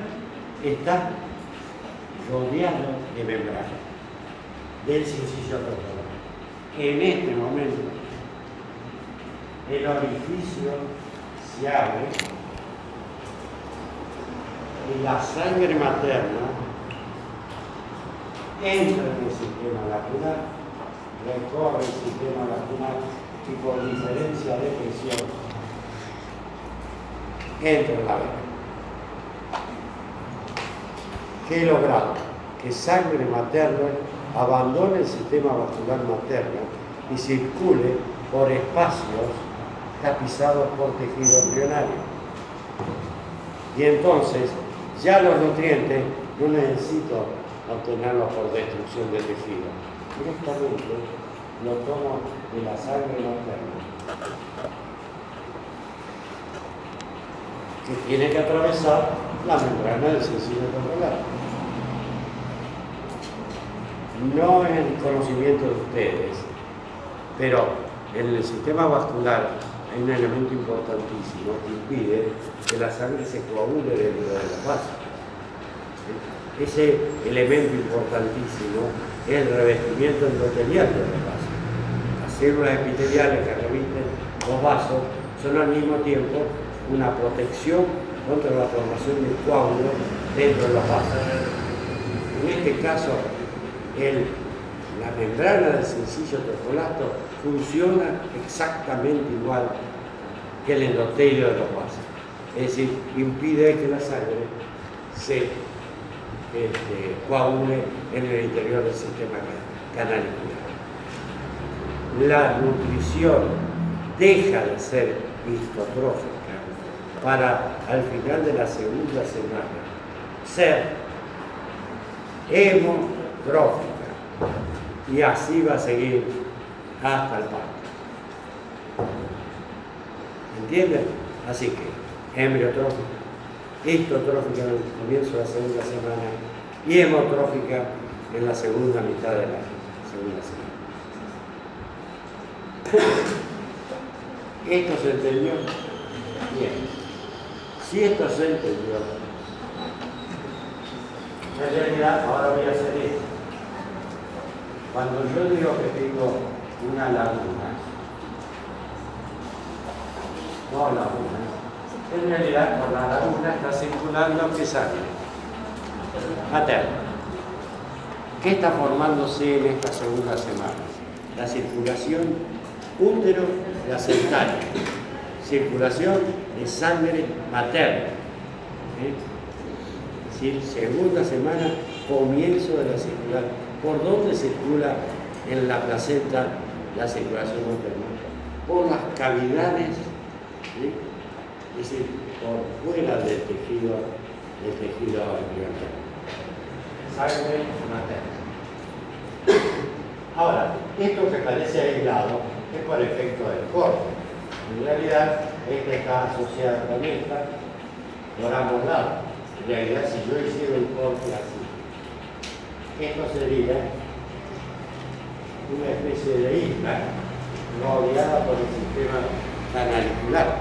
está rodeado de membrana del sincicio topolar. En este momento, el orificio se abre y la sangre materna entra en el sistema lacunar, recorre el sistema lacunar y por diferencia de presión entra en la vena. ¿Qué he logrado? Que sangre materna abandone el sistema vascular materno y circule por espacios tapizados por tejido embrionario. Y entonces ya los nutrientes no necesito obtenerlos por destrucción del tejido. Directamente lo tomo de la sangre materna. Que tiene que atravesar la membrana del sencillo controlar. No es el conocimiento de ustedes, pero en el sistema vascular hay un elemento importantísimo que impide que la sangre se coagule dentro de la base. Ese elemento importantísimo es el revestimiento endotelial de la base. Las células epiteliales que revisten los vasos son al mismo tiempo una protección contra la formación del coágulo dentro de los vasos. En este caso, la membrana del sencillo trofolato funciona exactamente igual que el endotelio de los vasos. Es decir, impide que la sangre se este, coagule en el interior del sistema canalicular. La nutrición deja de ser histotrófica para al final de la segunda semana ser hemotrófica y así va a seguir hasta el parto. ¿Entienden? Así que embriotrófica, histotrófica en el comienzo de la segunda semana y hemotrófica en la segunda mitad de la segunda semana. ¿Esto se entendió? Bien. Si esto se entendió, en realidad ahora voy a hacer esto. Cuando yo digo que tengo una laguna, no laguna, en realidad por la laguna está circulando que sale materno. ¿Qué está formándose en esta segunda semana? La circulación útero-placentaria, circulación de sangre materna. ¿eh? Es decir, segunda semana, comienzo de la circulación ¿Por dónde circula en la placenta la circulación materna? Por las cavidades, es decir, por fuera del tejido, del tejido embrionario. Sangre materna. Ahora, esto que parece aislado es por efecto del corte. En realidad, esta está asociada con esta, por ambos lados. En realidad, si yo hiciera un corte así, esto sería una especie de isla rodeada por el sistema canalicular.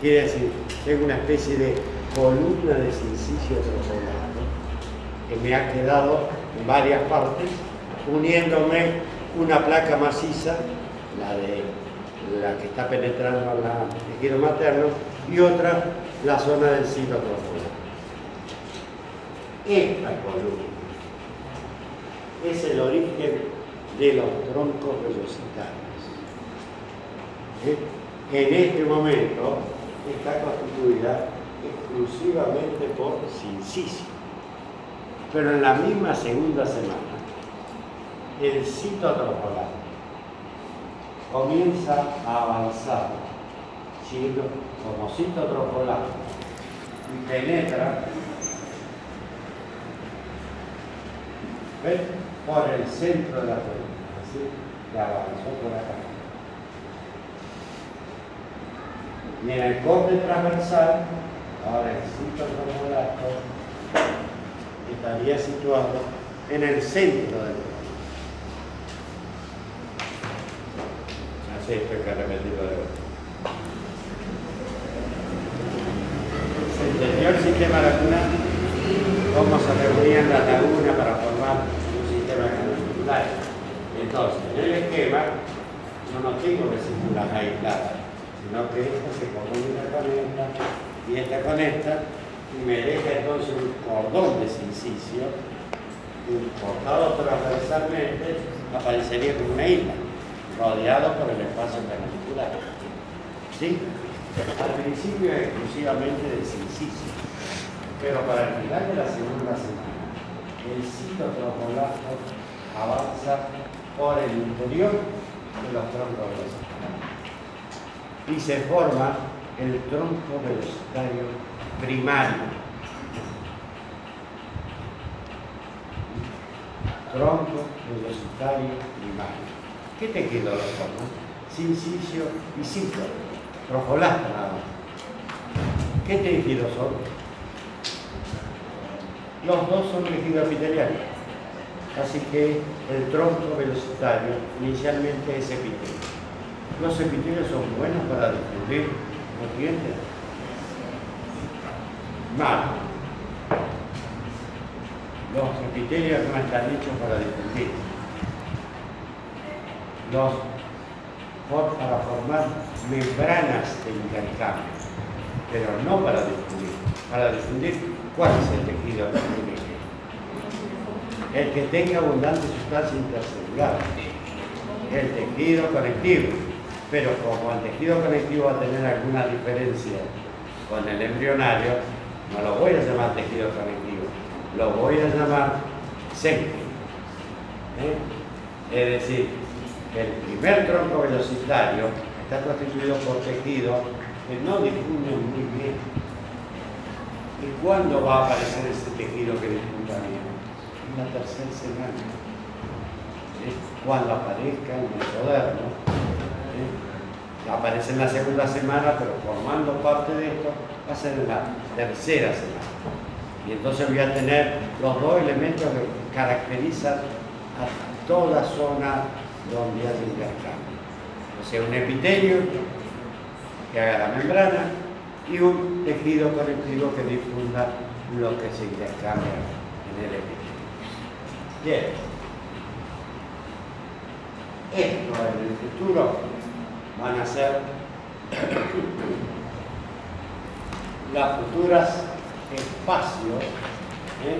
Quiere decir, tengo una especie de columna de silicio trofonado que me ha quedado en varias partes, uniéndome una placa maciza, la de la que está penetrando al tejido materno, y otra, la zona del citotrofola. Esta columna es el origen de los troncos velocitarios. ¿Eh? En este momento está constituida exclusivamente por sincicio. Pero en la misma segunda semana, el citotrofolar comienza a avanzar, como citotrofolar y penetra por el centro de la columna, decir, que avanzó por acá. Y en el corte transversal, ahora el citotrofolar estaría situado en el centro del que repetirlo de vuelta. ¿Se entendió el sistema lagunar? ¿Cómo se reunían las lagunas para formar un sistema canalicular? Entonces, en el esquema, yo no tengo vesículas aisladas, sino que esta se comunica con esta y esta con esta y me deja entonces un cordón de sincicio cortado transversalmente aparecería como una isla rodeado por el espacio perpendicular ¿sí? al principio es exclusivamente de sincicio pero para el final de la segunda semana el citotrofoblasto avanza por el interior de los troncos y se forma el tronco velocitario primario. Tronco velocitario primario. ¿Qué tejido lo forma? Sincicio y ciclo. Trofolasto nada más. ¿Qué tejidos son? Los dos son tejidos epiteliales. Así que el tronco velocitario inicialmente es epitelio. Los epitelios son buenos para difundir nutrientes mal. Los epitelios no están hechos para difundir. Los para formar membranas de intercambio, pero no para difundir. Para difundir, ¿cuál es el tejido que? El que tenga abundante sustancia intercelular, el tejido conectivo. Pero como el tejido conectivo va a tener alguna diferencia con el embrionario, no lo voy a llamar tejido conectivo, lo voy a llamar seco. ¿eh? Es decir, el primer tronco velocitario está constituido por tejidos que no difunden muy bien. ¿Y cuándo va a aparecer ese tejido que difunda bien? En la tercera semana. Cuando aparezca en el moderno. ¿eh? Aparece en la segunda semana, pero formando parte de esto, va a ser en la tercera semana. Y entonces voy a tener los dos elementos que caracterizan a toda zona donde hay intercambio. O sea, un epitelio que haga la membrana y un tejido conectivo que difunda lo que se intercambia en el epitelio. Bien. Esto en el futuro van a ser las futuras espacios ¿eh?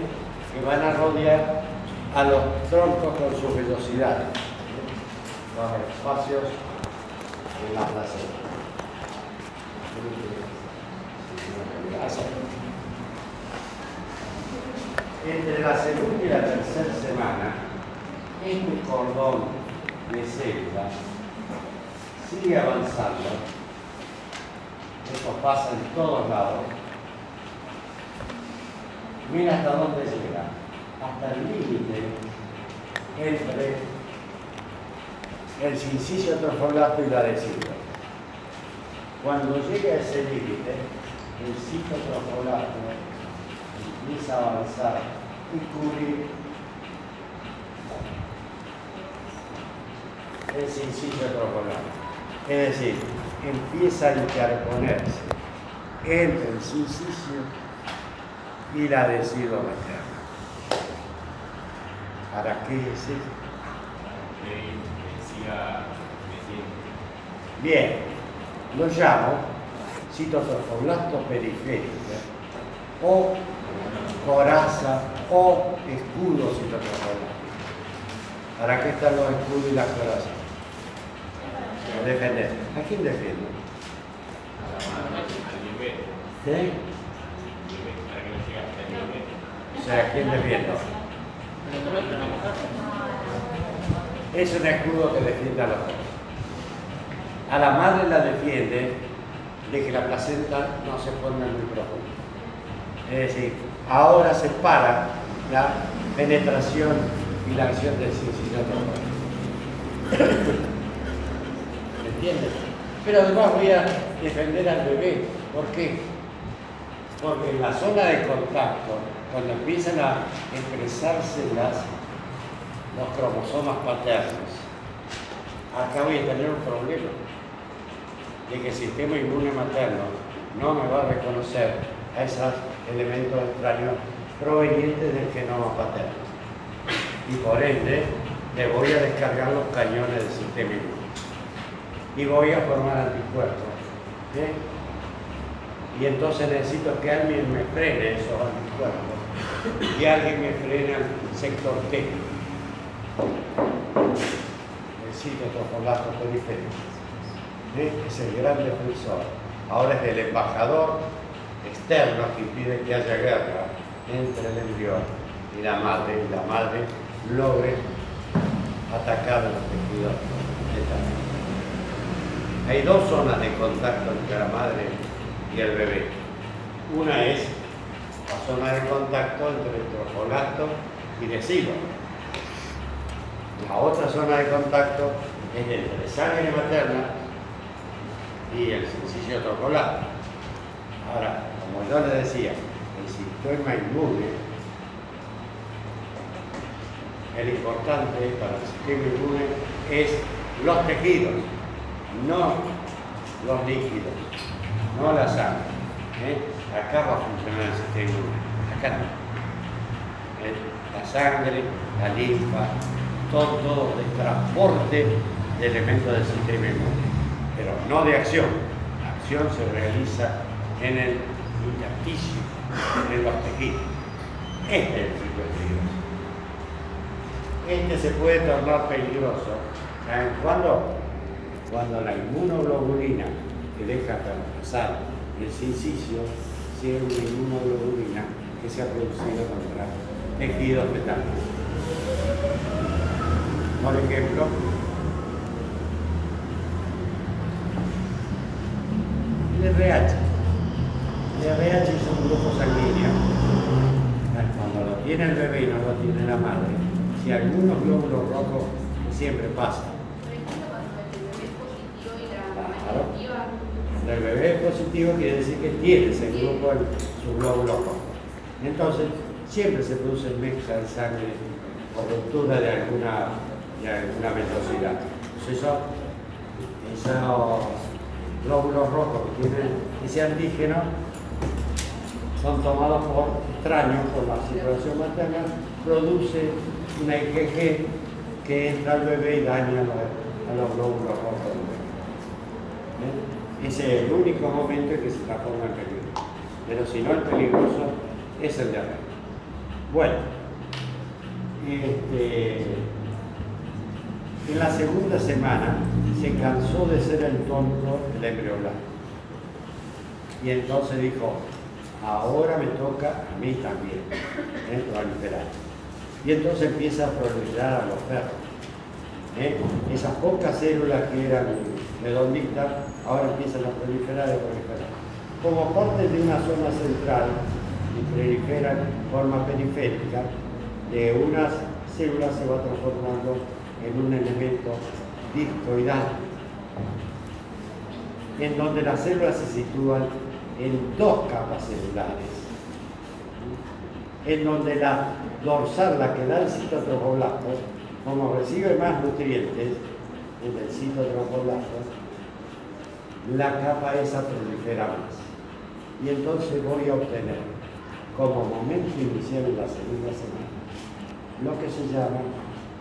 que van a rodear a los troncos con su Los espacios en la placenta. Entre la segunda y la tercera semana, este cordón de células sigue avanzando esto pasa en todos lados. Mira hasta dónde llega, hasta el límite entre el sincicio trofolato y la adhesiva. Cuando llega a ese límite, el citotrofolato empieza a avanzar y cubrir el sincicio trofolato. Es decir, empieza a interponerse entre el suicidio y la adhesiva materna. ¿Para qué es Bien, lo llamo citotrofoblasto periférica o coraza o escudo citotrofoblasto. ¿Para qué están los escudos y las corazas? Defender. ¿A quién defiende? ¿Sí? O sea, ¿a quién defiende? Es un escudo que defiende a los dos. A la madre la defiende de que la placenta no se ponga muy profundo. Es decir, ahora se para la penetración y la acción del cincinato. ¿Me entiendes? Pero además voy a defender al bebé. ¿Por qué? Porque en la zona de contacto, cuando empiezan a expresarse las, los cromosomas paternos, acá voy a tener un problema de que el sistema inmune materno no me va a reconocer a esos elementos extraños provenientes del genoma paterno. Y por ende, le voy a descargar los cañones del sistema inmune. Y voy a formar anticuerpos. Y entonces necesito que alguien me frene esos anticuerpos. Y alguien me frene el sector T. El citotropolato periférico es el gran defensor. Ahora es el embajador externo que impide que haya guerra entre el embrión y la madre, y la madre logre atacar a los tejidos Hay dos zonas de contacto entre la madre y el bebé. Una es la zona de contacto entre el trofolato y el silo. La otra zona de contacto es entre sangre materna y el sencillo trocolado. Ahora, como yo le decía, el sistema inmune, el importante para el sistema inmune es los tejidos, no los líquidos, no la sangre. ¿eh? Acá va a funcionar el sistema inmune, acá no. ¿Eh? La sangre, la linfa, todo, el transporte de elementos del sistema inmune pero no de acción. La acción se realiza en el intersticio, en los tejidos. Este es el tipo peligroso. Este se puede tornar peligroso. ¿Saben cuándo? Cuando la inmunoglobulina que deja pasar el sincicio sea una inmunoglobulina que se ha producido contra tejidos fetales. Por ejemplo, RH. El RH es un grupo sanguíneo. Cuando lo tiene el bebé y no lo tiene la madre, si algunos glóbulos rojos siempre pasa. Cuando el bebé es positivo quiere decir que tiene ese grupo su glóbulo rojo. Entonces, siempre se produce mezcla de sangre o ruptura de alguna, alguna velocidad. eso, eso glóbulos rojos que tienen ese antígeno son tomados por extraños, por la circulación materna, produce una IgG que entra al bebé y daña a los, glóbulos rojos del bebé. Ese es el único momento en que se transforma en peligro. Pero si no, el peligroso es el de arriba. Bueno, este, en la segunda semana se cansó de ser el tonto el embriolado. Y entonces dijo, ahora me toca a mí también, proliferar. Y entonces empieza a proliferar a los perros. ¿eh? Esas pocas células que eran redonditas, ahora empiezan a proliferar y proliferar. Como parte de una zona central, y proliferan en forma periférica, de unas células se va transformando en un elemento discoidal, en donde las células se sitúan en dos capas celulares, en donde la dorsal, la que da el citotrofoblasto, como recibe más nutrientes en el citotrofoblasto, la capa esa prolifera más. Y entonces voy a obtener como momento inicial en la segunda semana lo que se llama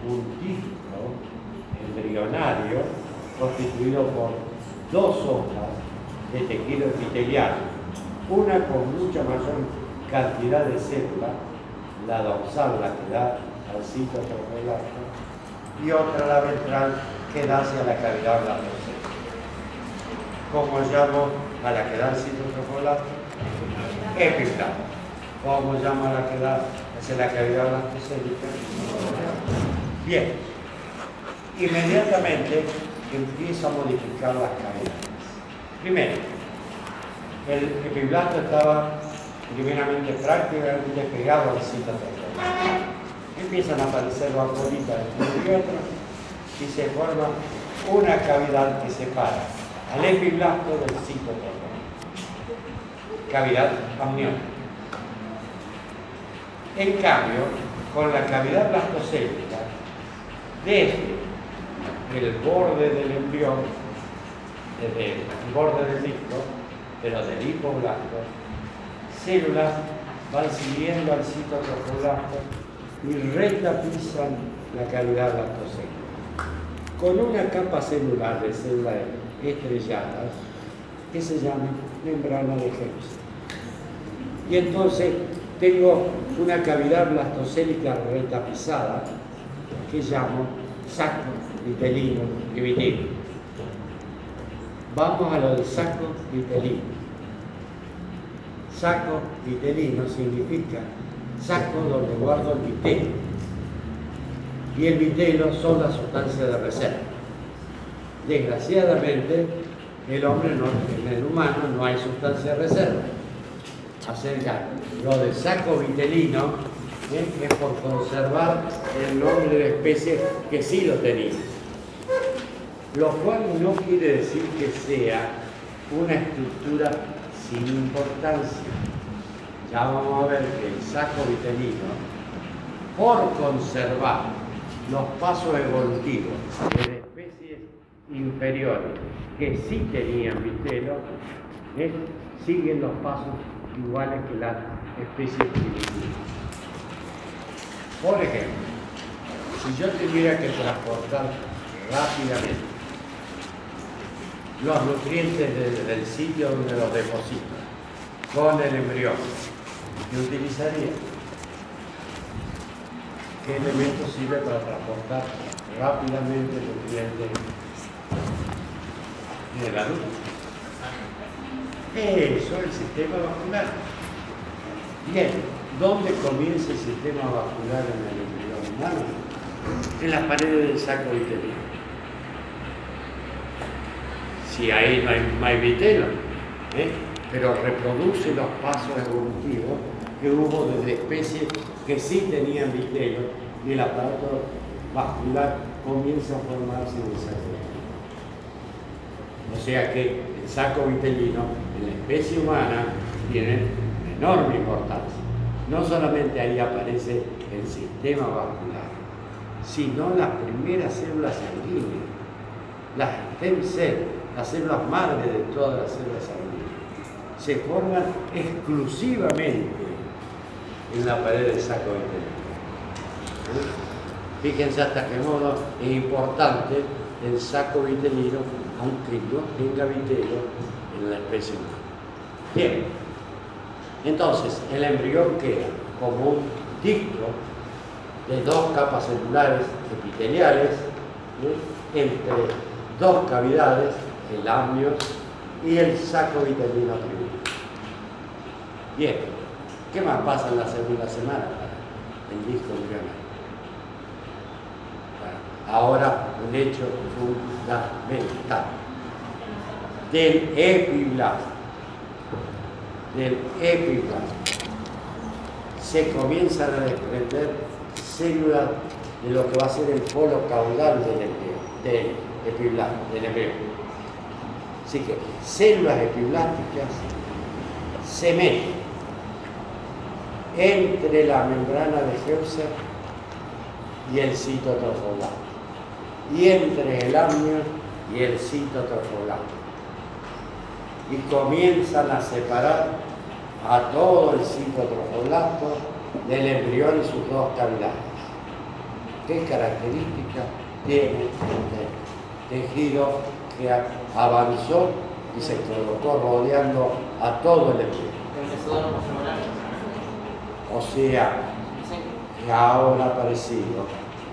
un disco embrionario constituido por dos hojas de tejido epitelial, una con mucha mayor cantidad de células, la dorsal, la que da al citotrofoblasta, y otra, la ventral, que da hacia la cavidad blastocélica. ¿Cómo llamo a la que da al citotrofoblasta? Epiblasta. ¿Cómo llamo a la que da hacia la cavidad blastocélica? Bien. Inmediatamente empieza a modificar las cavidades. Primero, el epiblasto estaba primeramente prácticamente pegado al citotrofoblasta empiezan a aparecer las bolitas entre y otro y se forma una cavidad que separa al epiblasto del citoplasma. Cavidad amniótica. En cambio, con la cavidad blastocélica, desde el borde del embrión, desde el borde del disco, pero del hipoblasto, células van siguiendo al citoplasma y retapizan la cavidad lactocélica. Con una capa celular de células estrelladas que se llama membrana de Hepsi. Y entonces tengo una cavidad blastocélica retapizada que llamo saco vitelino y vitino. Vamos a lo del saco vitelino. Saco vitelino significa saco donde guardo el vitelo. Y el vitelo son las sustancias de reserva. Desgraciadamente, el hombre, no, en humano, no hay sustancia de reserva. Acerca lo del saco vitelino ¿eh? es por conservar el nombre de la especie que sí lo tenía. Lo cual no quiere decir que sea una estructura sin importancia ya vamos a ver que el saco vitelino, por conservar los pasos evolutivos de especies inferiores que sí tenían vitelo, ¿eh? siguen los pasos iguales que las especies primitivas. Por ejemplo, si yo tuviera que transportar rápidamente los nutrientes del sitio donde los deposito con el embrión ¿Qué utilizaría? ¿Qué elemento sirve para transportar rápidamente el nutriente en el adulto? Eso, el sistema vascular. Bien, ¿dónde comienza el sistema vascular en el embrión humano? En las paredes del saco vitelo. Si ahí no hay, no vitelo, ¿eh? pero reproduce los pasos evolutivos que hubo desde especies que sí tenían vitelo y el aparato vascular comienza a formarse en el saco. O sea que el saco vitelino en la especie humana tiene enorme importancia. No solamente ahí aparece el sistema vascular, sino las primeras células sanguíneas, las stem cells, las células madre de todas las células sanguíneas se forman exclusivamente en la pared del saco vitelino. Fíjense hasta qué modo es importante el saco vitelino, aunque no tenga vitelo en la especie humana. Bien, entonces el embrión queda como un disco de dos capas celulares epiteliales entre dos cavidades, el amnio y el saco vitelino primero. Bien, ¿qué más pasa en la segunda semana el disco embrionario? Ahora un hecho fundamental del epiblasto. Del epiblasto se comienzan a desprender células de lo que va a ser el polo caudal del epiblasto, del embrión. Así que células epiblásticas se meten entre la membrana de Heuser y el citotrofolato, y entre el amnio y el citotrofolato. Y comienzan a separar a todo el citotrofolato del embrión y sus dos cavidades. qué características tiene este tejido que avanzó y se colocó rodeando a todo el embrión. O sea, que ahora ha aparecido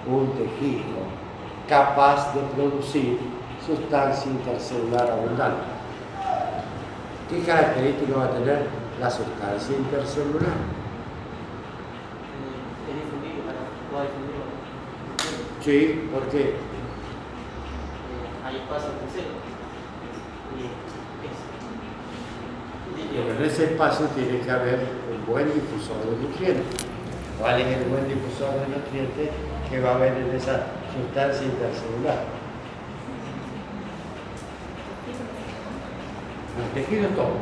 un tejido capaz de producir sustancia intercelular abundante. ¿Qué características va a tener la sustancia intercelular? Sí, ¿por qué? Espacio tercero. En ese espacio tiene que haber un buen difusor de nutrientes. ¿Cuál es el buen difusor de nutrientes que va a haber en esa sustancia intercelular? El tejido todo,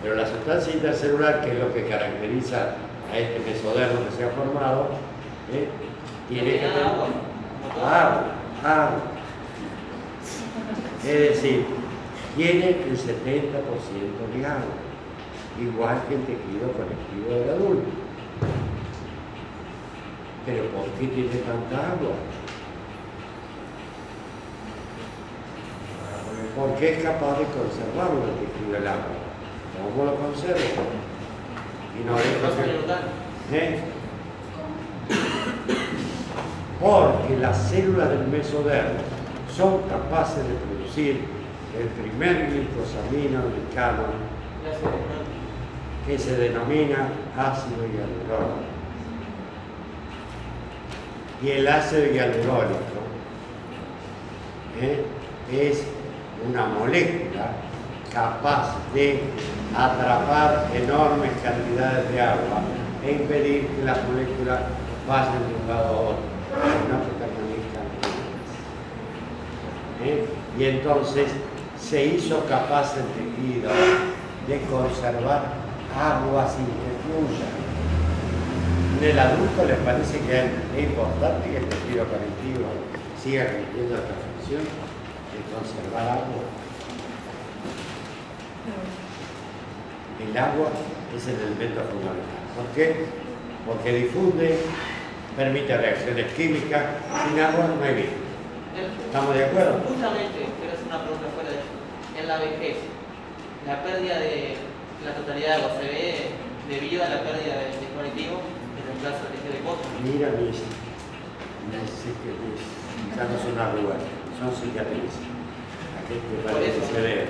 pero la sustancia intercelular, que es lo que caracteriza a este mesodermo que se ha formado, ¿eh? tiene que tener agua, agua. Es decir, tiene el 70% de agua, igual que el tejido conectivo del adulto. Pero ¿por qué tiene tanta agua? Porque es capaz de conservarlo el tejido del agua. ¿Cómo lo conserva? Y no deja ¿Eh? Porque las células del mesodermo son capaces de producir el primer glicosamino glicano que se denomina ácido hialurónico. Y el ácido hialurónico ¿eh? es una molécula capaz de atrapar enormes cantidades de agua e impedir que las moléculas pasen de un lado a otro, ¿Eh? Y entonces se hizo capaz el tejido de conservar agua sin que fluya. En el adulto les parece que es importante que el tejido conectivo siga cumpliendo esta función de conservar agua. El agua es el elemento fundamental. ¿Por qué? Porque difunde, permite reacciones químicas, sin agua no hay vida. ¿Estamos de acuerdo? Justamente, pero es una pregunta fuera de en la vejez, la pérdida de la totalidad de se ve debido a la pérdida del dispositivo en el plazo de de costo. Mira mis, mis, ya no son arrugas, son cicatrices. Aquí te parece que se ve.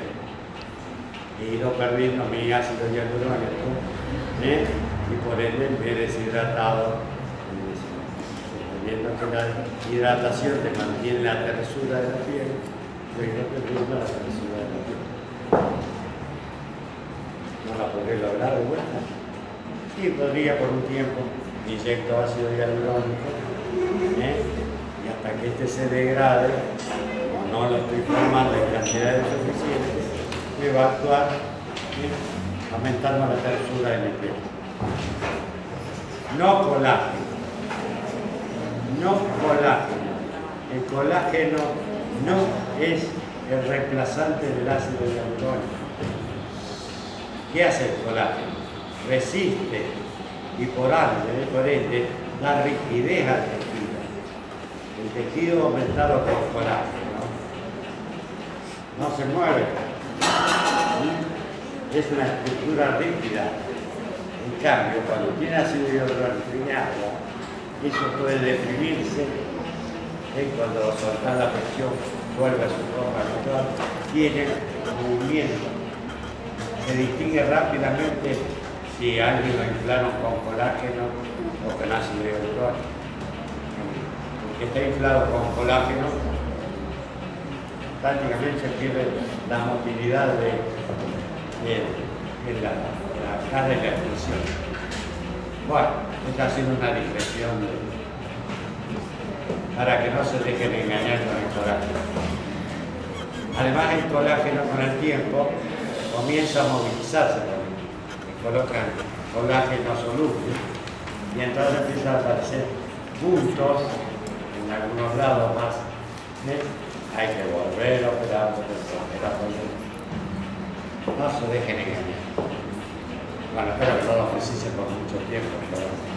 He ido perdiendo mi ácido hialurónico ¿eh? y por ende me he deshidratado viendo que la hidratación te mantiene la tersura de la piel, yo no te la tersura de la piel. ¿No la podré lograr de vuelta? Sí, podría por un tiempo inyecto ácido hialurónico ¿eh? y hasta que este se degrade, o no lo estoy formando en cantidades suficientes, me va a actuar ¿eh? aumentando la tersura de mi piel. No colágeno no colágeno. El colágeno no es el reemplazante del ácido hialurónico. ¿Qué hace el colágeno? Resiste y por ende, por ende, da rigidez al tejido. El tejido aumentado con colágeno no se mueve. Es una estructura rígida. En cambio, cuando tiene ácido hialurónico eso puede deprimirse ¿eh? cuando soltar la presión vuelve a su forma natural, tiene movimiento. Se distingue rápidamente si alguien lo inflaron con colágeno o con ácido hialurónico. El que está inflado con colágeno prácticamente pierde la movilidad de, la, cara y la expresión. Bueno, está haciendo una digresión para que no se dejen engañar con el colágeno. Además, el colágeno con el tiempo comienza a movilizarse también. colocan colágeno soluble y entonces empiezan a aparecer puntos en algunos lados más. Hay que volver a operar, No se dejen engañar. Bueno, espero que no lo precise por mucho tiempo.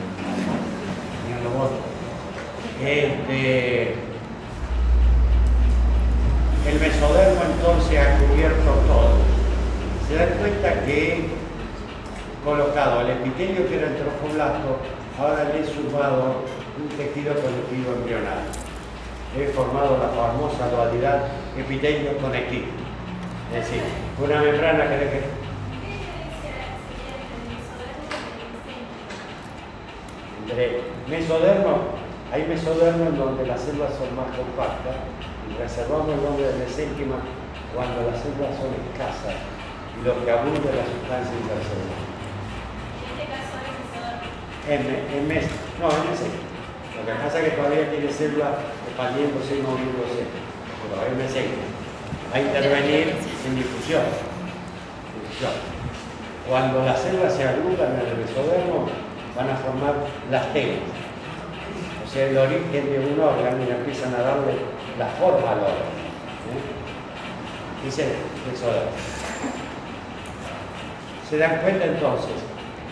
Este, el mesodermo entonces ha cubierto todo. Se dan cuenta que he colocado el epitelio que era el trofoblasto, ahora le he sumado un tejido conectivo embrional. He formado la famosa dualidad epitelio conectivo. Es decir, una membrana que entre mesodermo, hay mesodermo en donde las células son más compactas y reservamos el nombre de mesénquima cuando las células son escasas y lo que abunda es la sustancia intercelular. En, en mes, no, en mesénquima. Lo que pasa es que todavía tiene células expandiéndose y moviéndose, pero es mesénquima. Va a intervenir en difusión. Cuando las células se agrupan en el mesodermo, van a formar las telas. O sea, el origen de un órgano y empiezan a darle la forma al órgano. ¿eh? Dice eso. Se dan cuenta entonces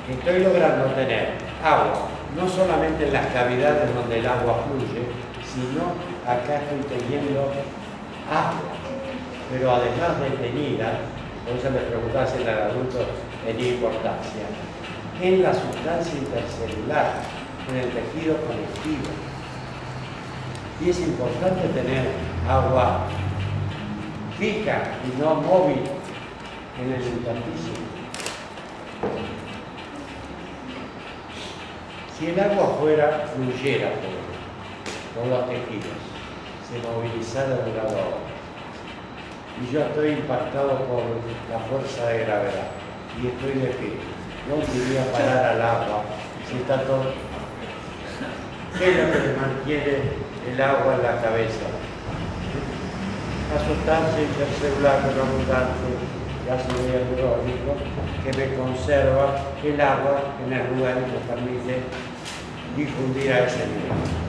que estoy logrando tener agua, no solamente en las cavidades donde el agua fluye, sino acá estoy teniendo agua, pero además detenida, eso les preguntaba si el adulto tenía importancia, en la sustancia intercelular, en el tejido conectivo. Y es importante tener agua fija y no móvil en el intersticio. Si el agua fuera, fluyera por, los tejidos, se movilizara de un lado a otro. Y yo estoy impactado por la fuerza de gravedad y estoy de pie no quería parar al agua, si está todo. ¿Qué es lo que le mantiene el agua en la cabeza? La sustancia intercelular abundante ácido hialurónico que me conserva el agua en el lugar y me permite difundir a ese nivel.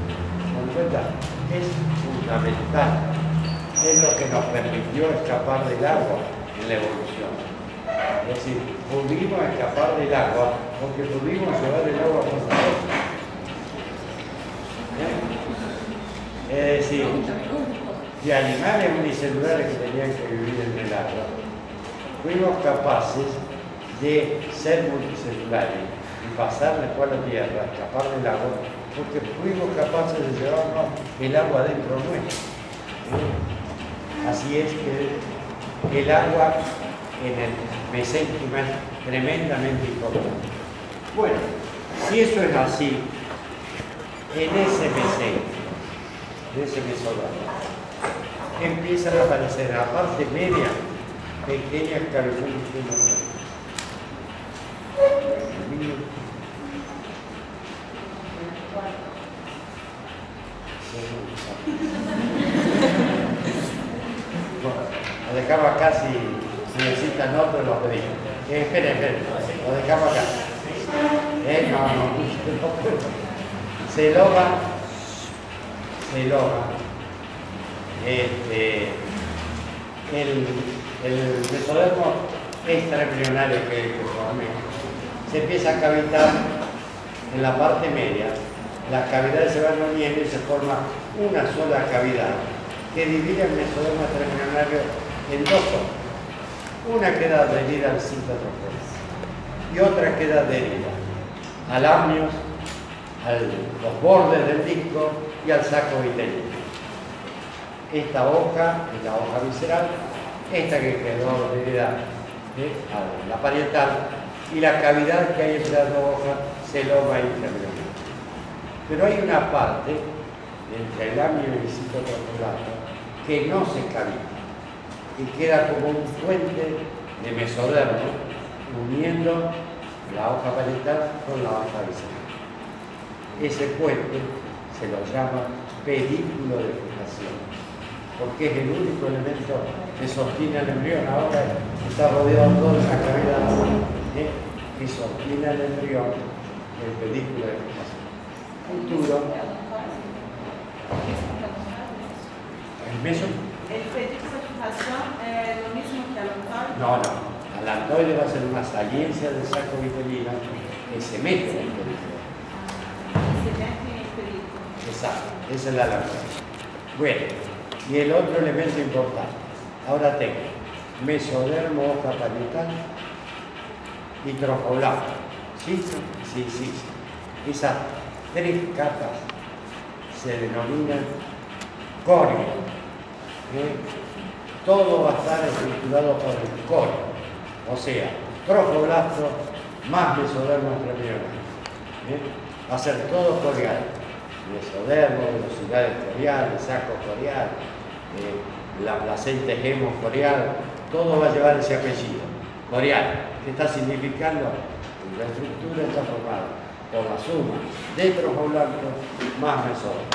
Es fundamental. Es lo que nos permitió escapar del agua en la evolución. Es decir, pudimos escapar del agua porque pudimos llevar el agua por nosotros. Es decir, de animales unicelulares que tenían que vivir en el agua, fuimos capaces de ser multicelulares y pasar después a la tierra, escapar del agua, porque fuimos capaces de llevarnos el agua dentro nuestro. Así es que el agua en el mesénquima tremendamente importante. Bueno, si eso es así, en ese mesénquima, en ese mesodermo, empiezan a aparecer la parte media pequeñas cabezones bueno, lo dejaba casi necesitan otro, lo pedimos. Eh, esperen, esperen, lo dejamos acá. Eh, no, no, Se logra, se logra. Este, el, el mesodermo extraembrionario que, que formé se empieza a cavitar en la parte media. Las cavidades se van uniendo y se forma una sola cavidad que divide el mesodermo extraembrionario en dos. Una queda adherida al citotrofos y otra queda adherida al amnios, a los bordes del disco y al saco viteliano. Esta hoja es la hoja visceral, esta que quedó adherida ¿eh? a la parietal y la cavidad que hay entre las dos hojas celoma intermedio. Pero hay una parte entre el amnio y el citotrofolato que no se cavita y queda como un puente de mesodermo uniendo la hoja parietal con la hoja visceral. Ese puente se lo llama pedículo de gestación, porque es el único elemento que sostiene al embrión. Ahora está rodeado todo de una cavidad ¿eh? que sostiene al embrión el pedículo de gestación. Futuro. El meso el pedículo fijación es lo mismo que. No, no. Alantoide va a ser una saliencia del saco vitelino que se mete en el pedículo. Se mete en el Exacto, esa es la lactasa. Bueno, y el otro elemento importante. Ahora tengo mesodermo hoja y trofoblasta. ¿Sí? Sí, sí, sí. Esas tres capas se denominan. ¿eh? Todo va a estar estructurado por el corio. O sea, trofoblasto más mesodermo extraembrional. ¿eh? Va a ser todo corial. Mesodermo, velocidad corial, saco corial, eh, la placenta hemocorial, todo va a llevar ese apellido. Corial. ¿Qué está significando? La estructura está formada por la suma de trofoblasto más mesodermo.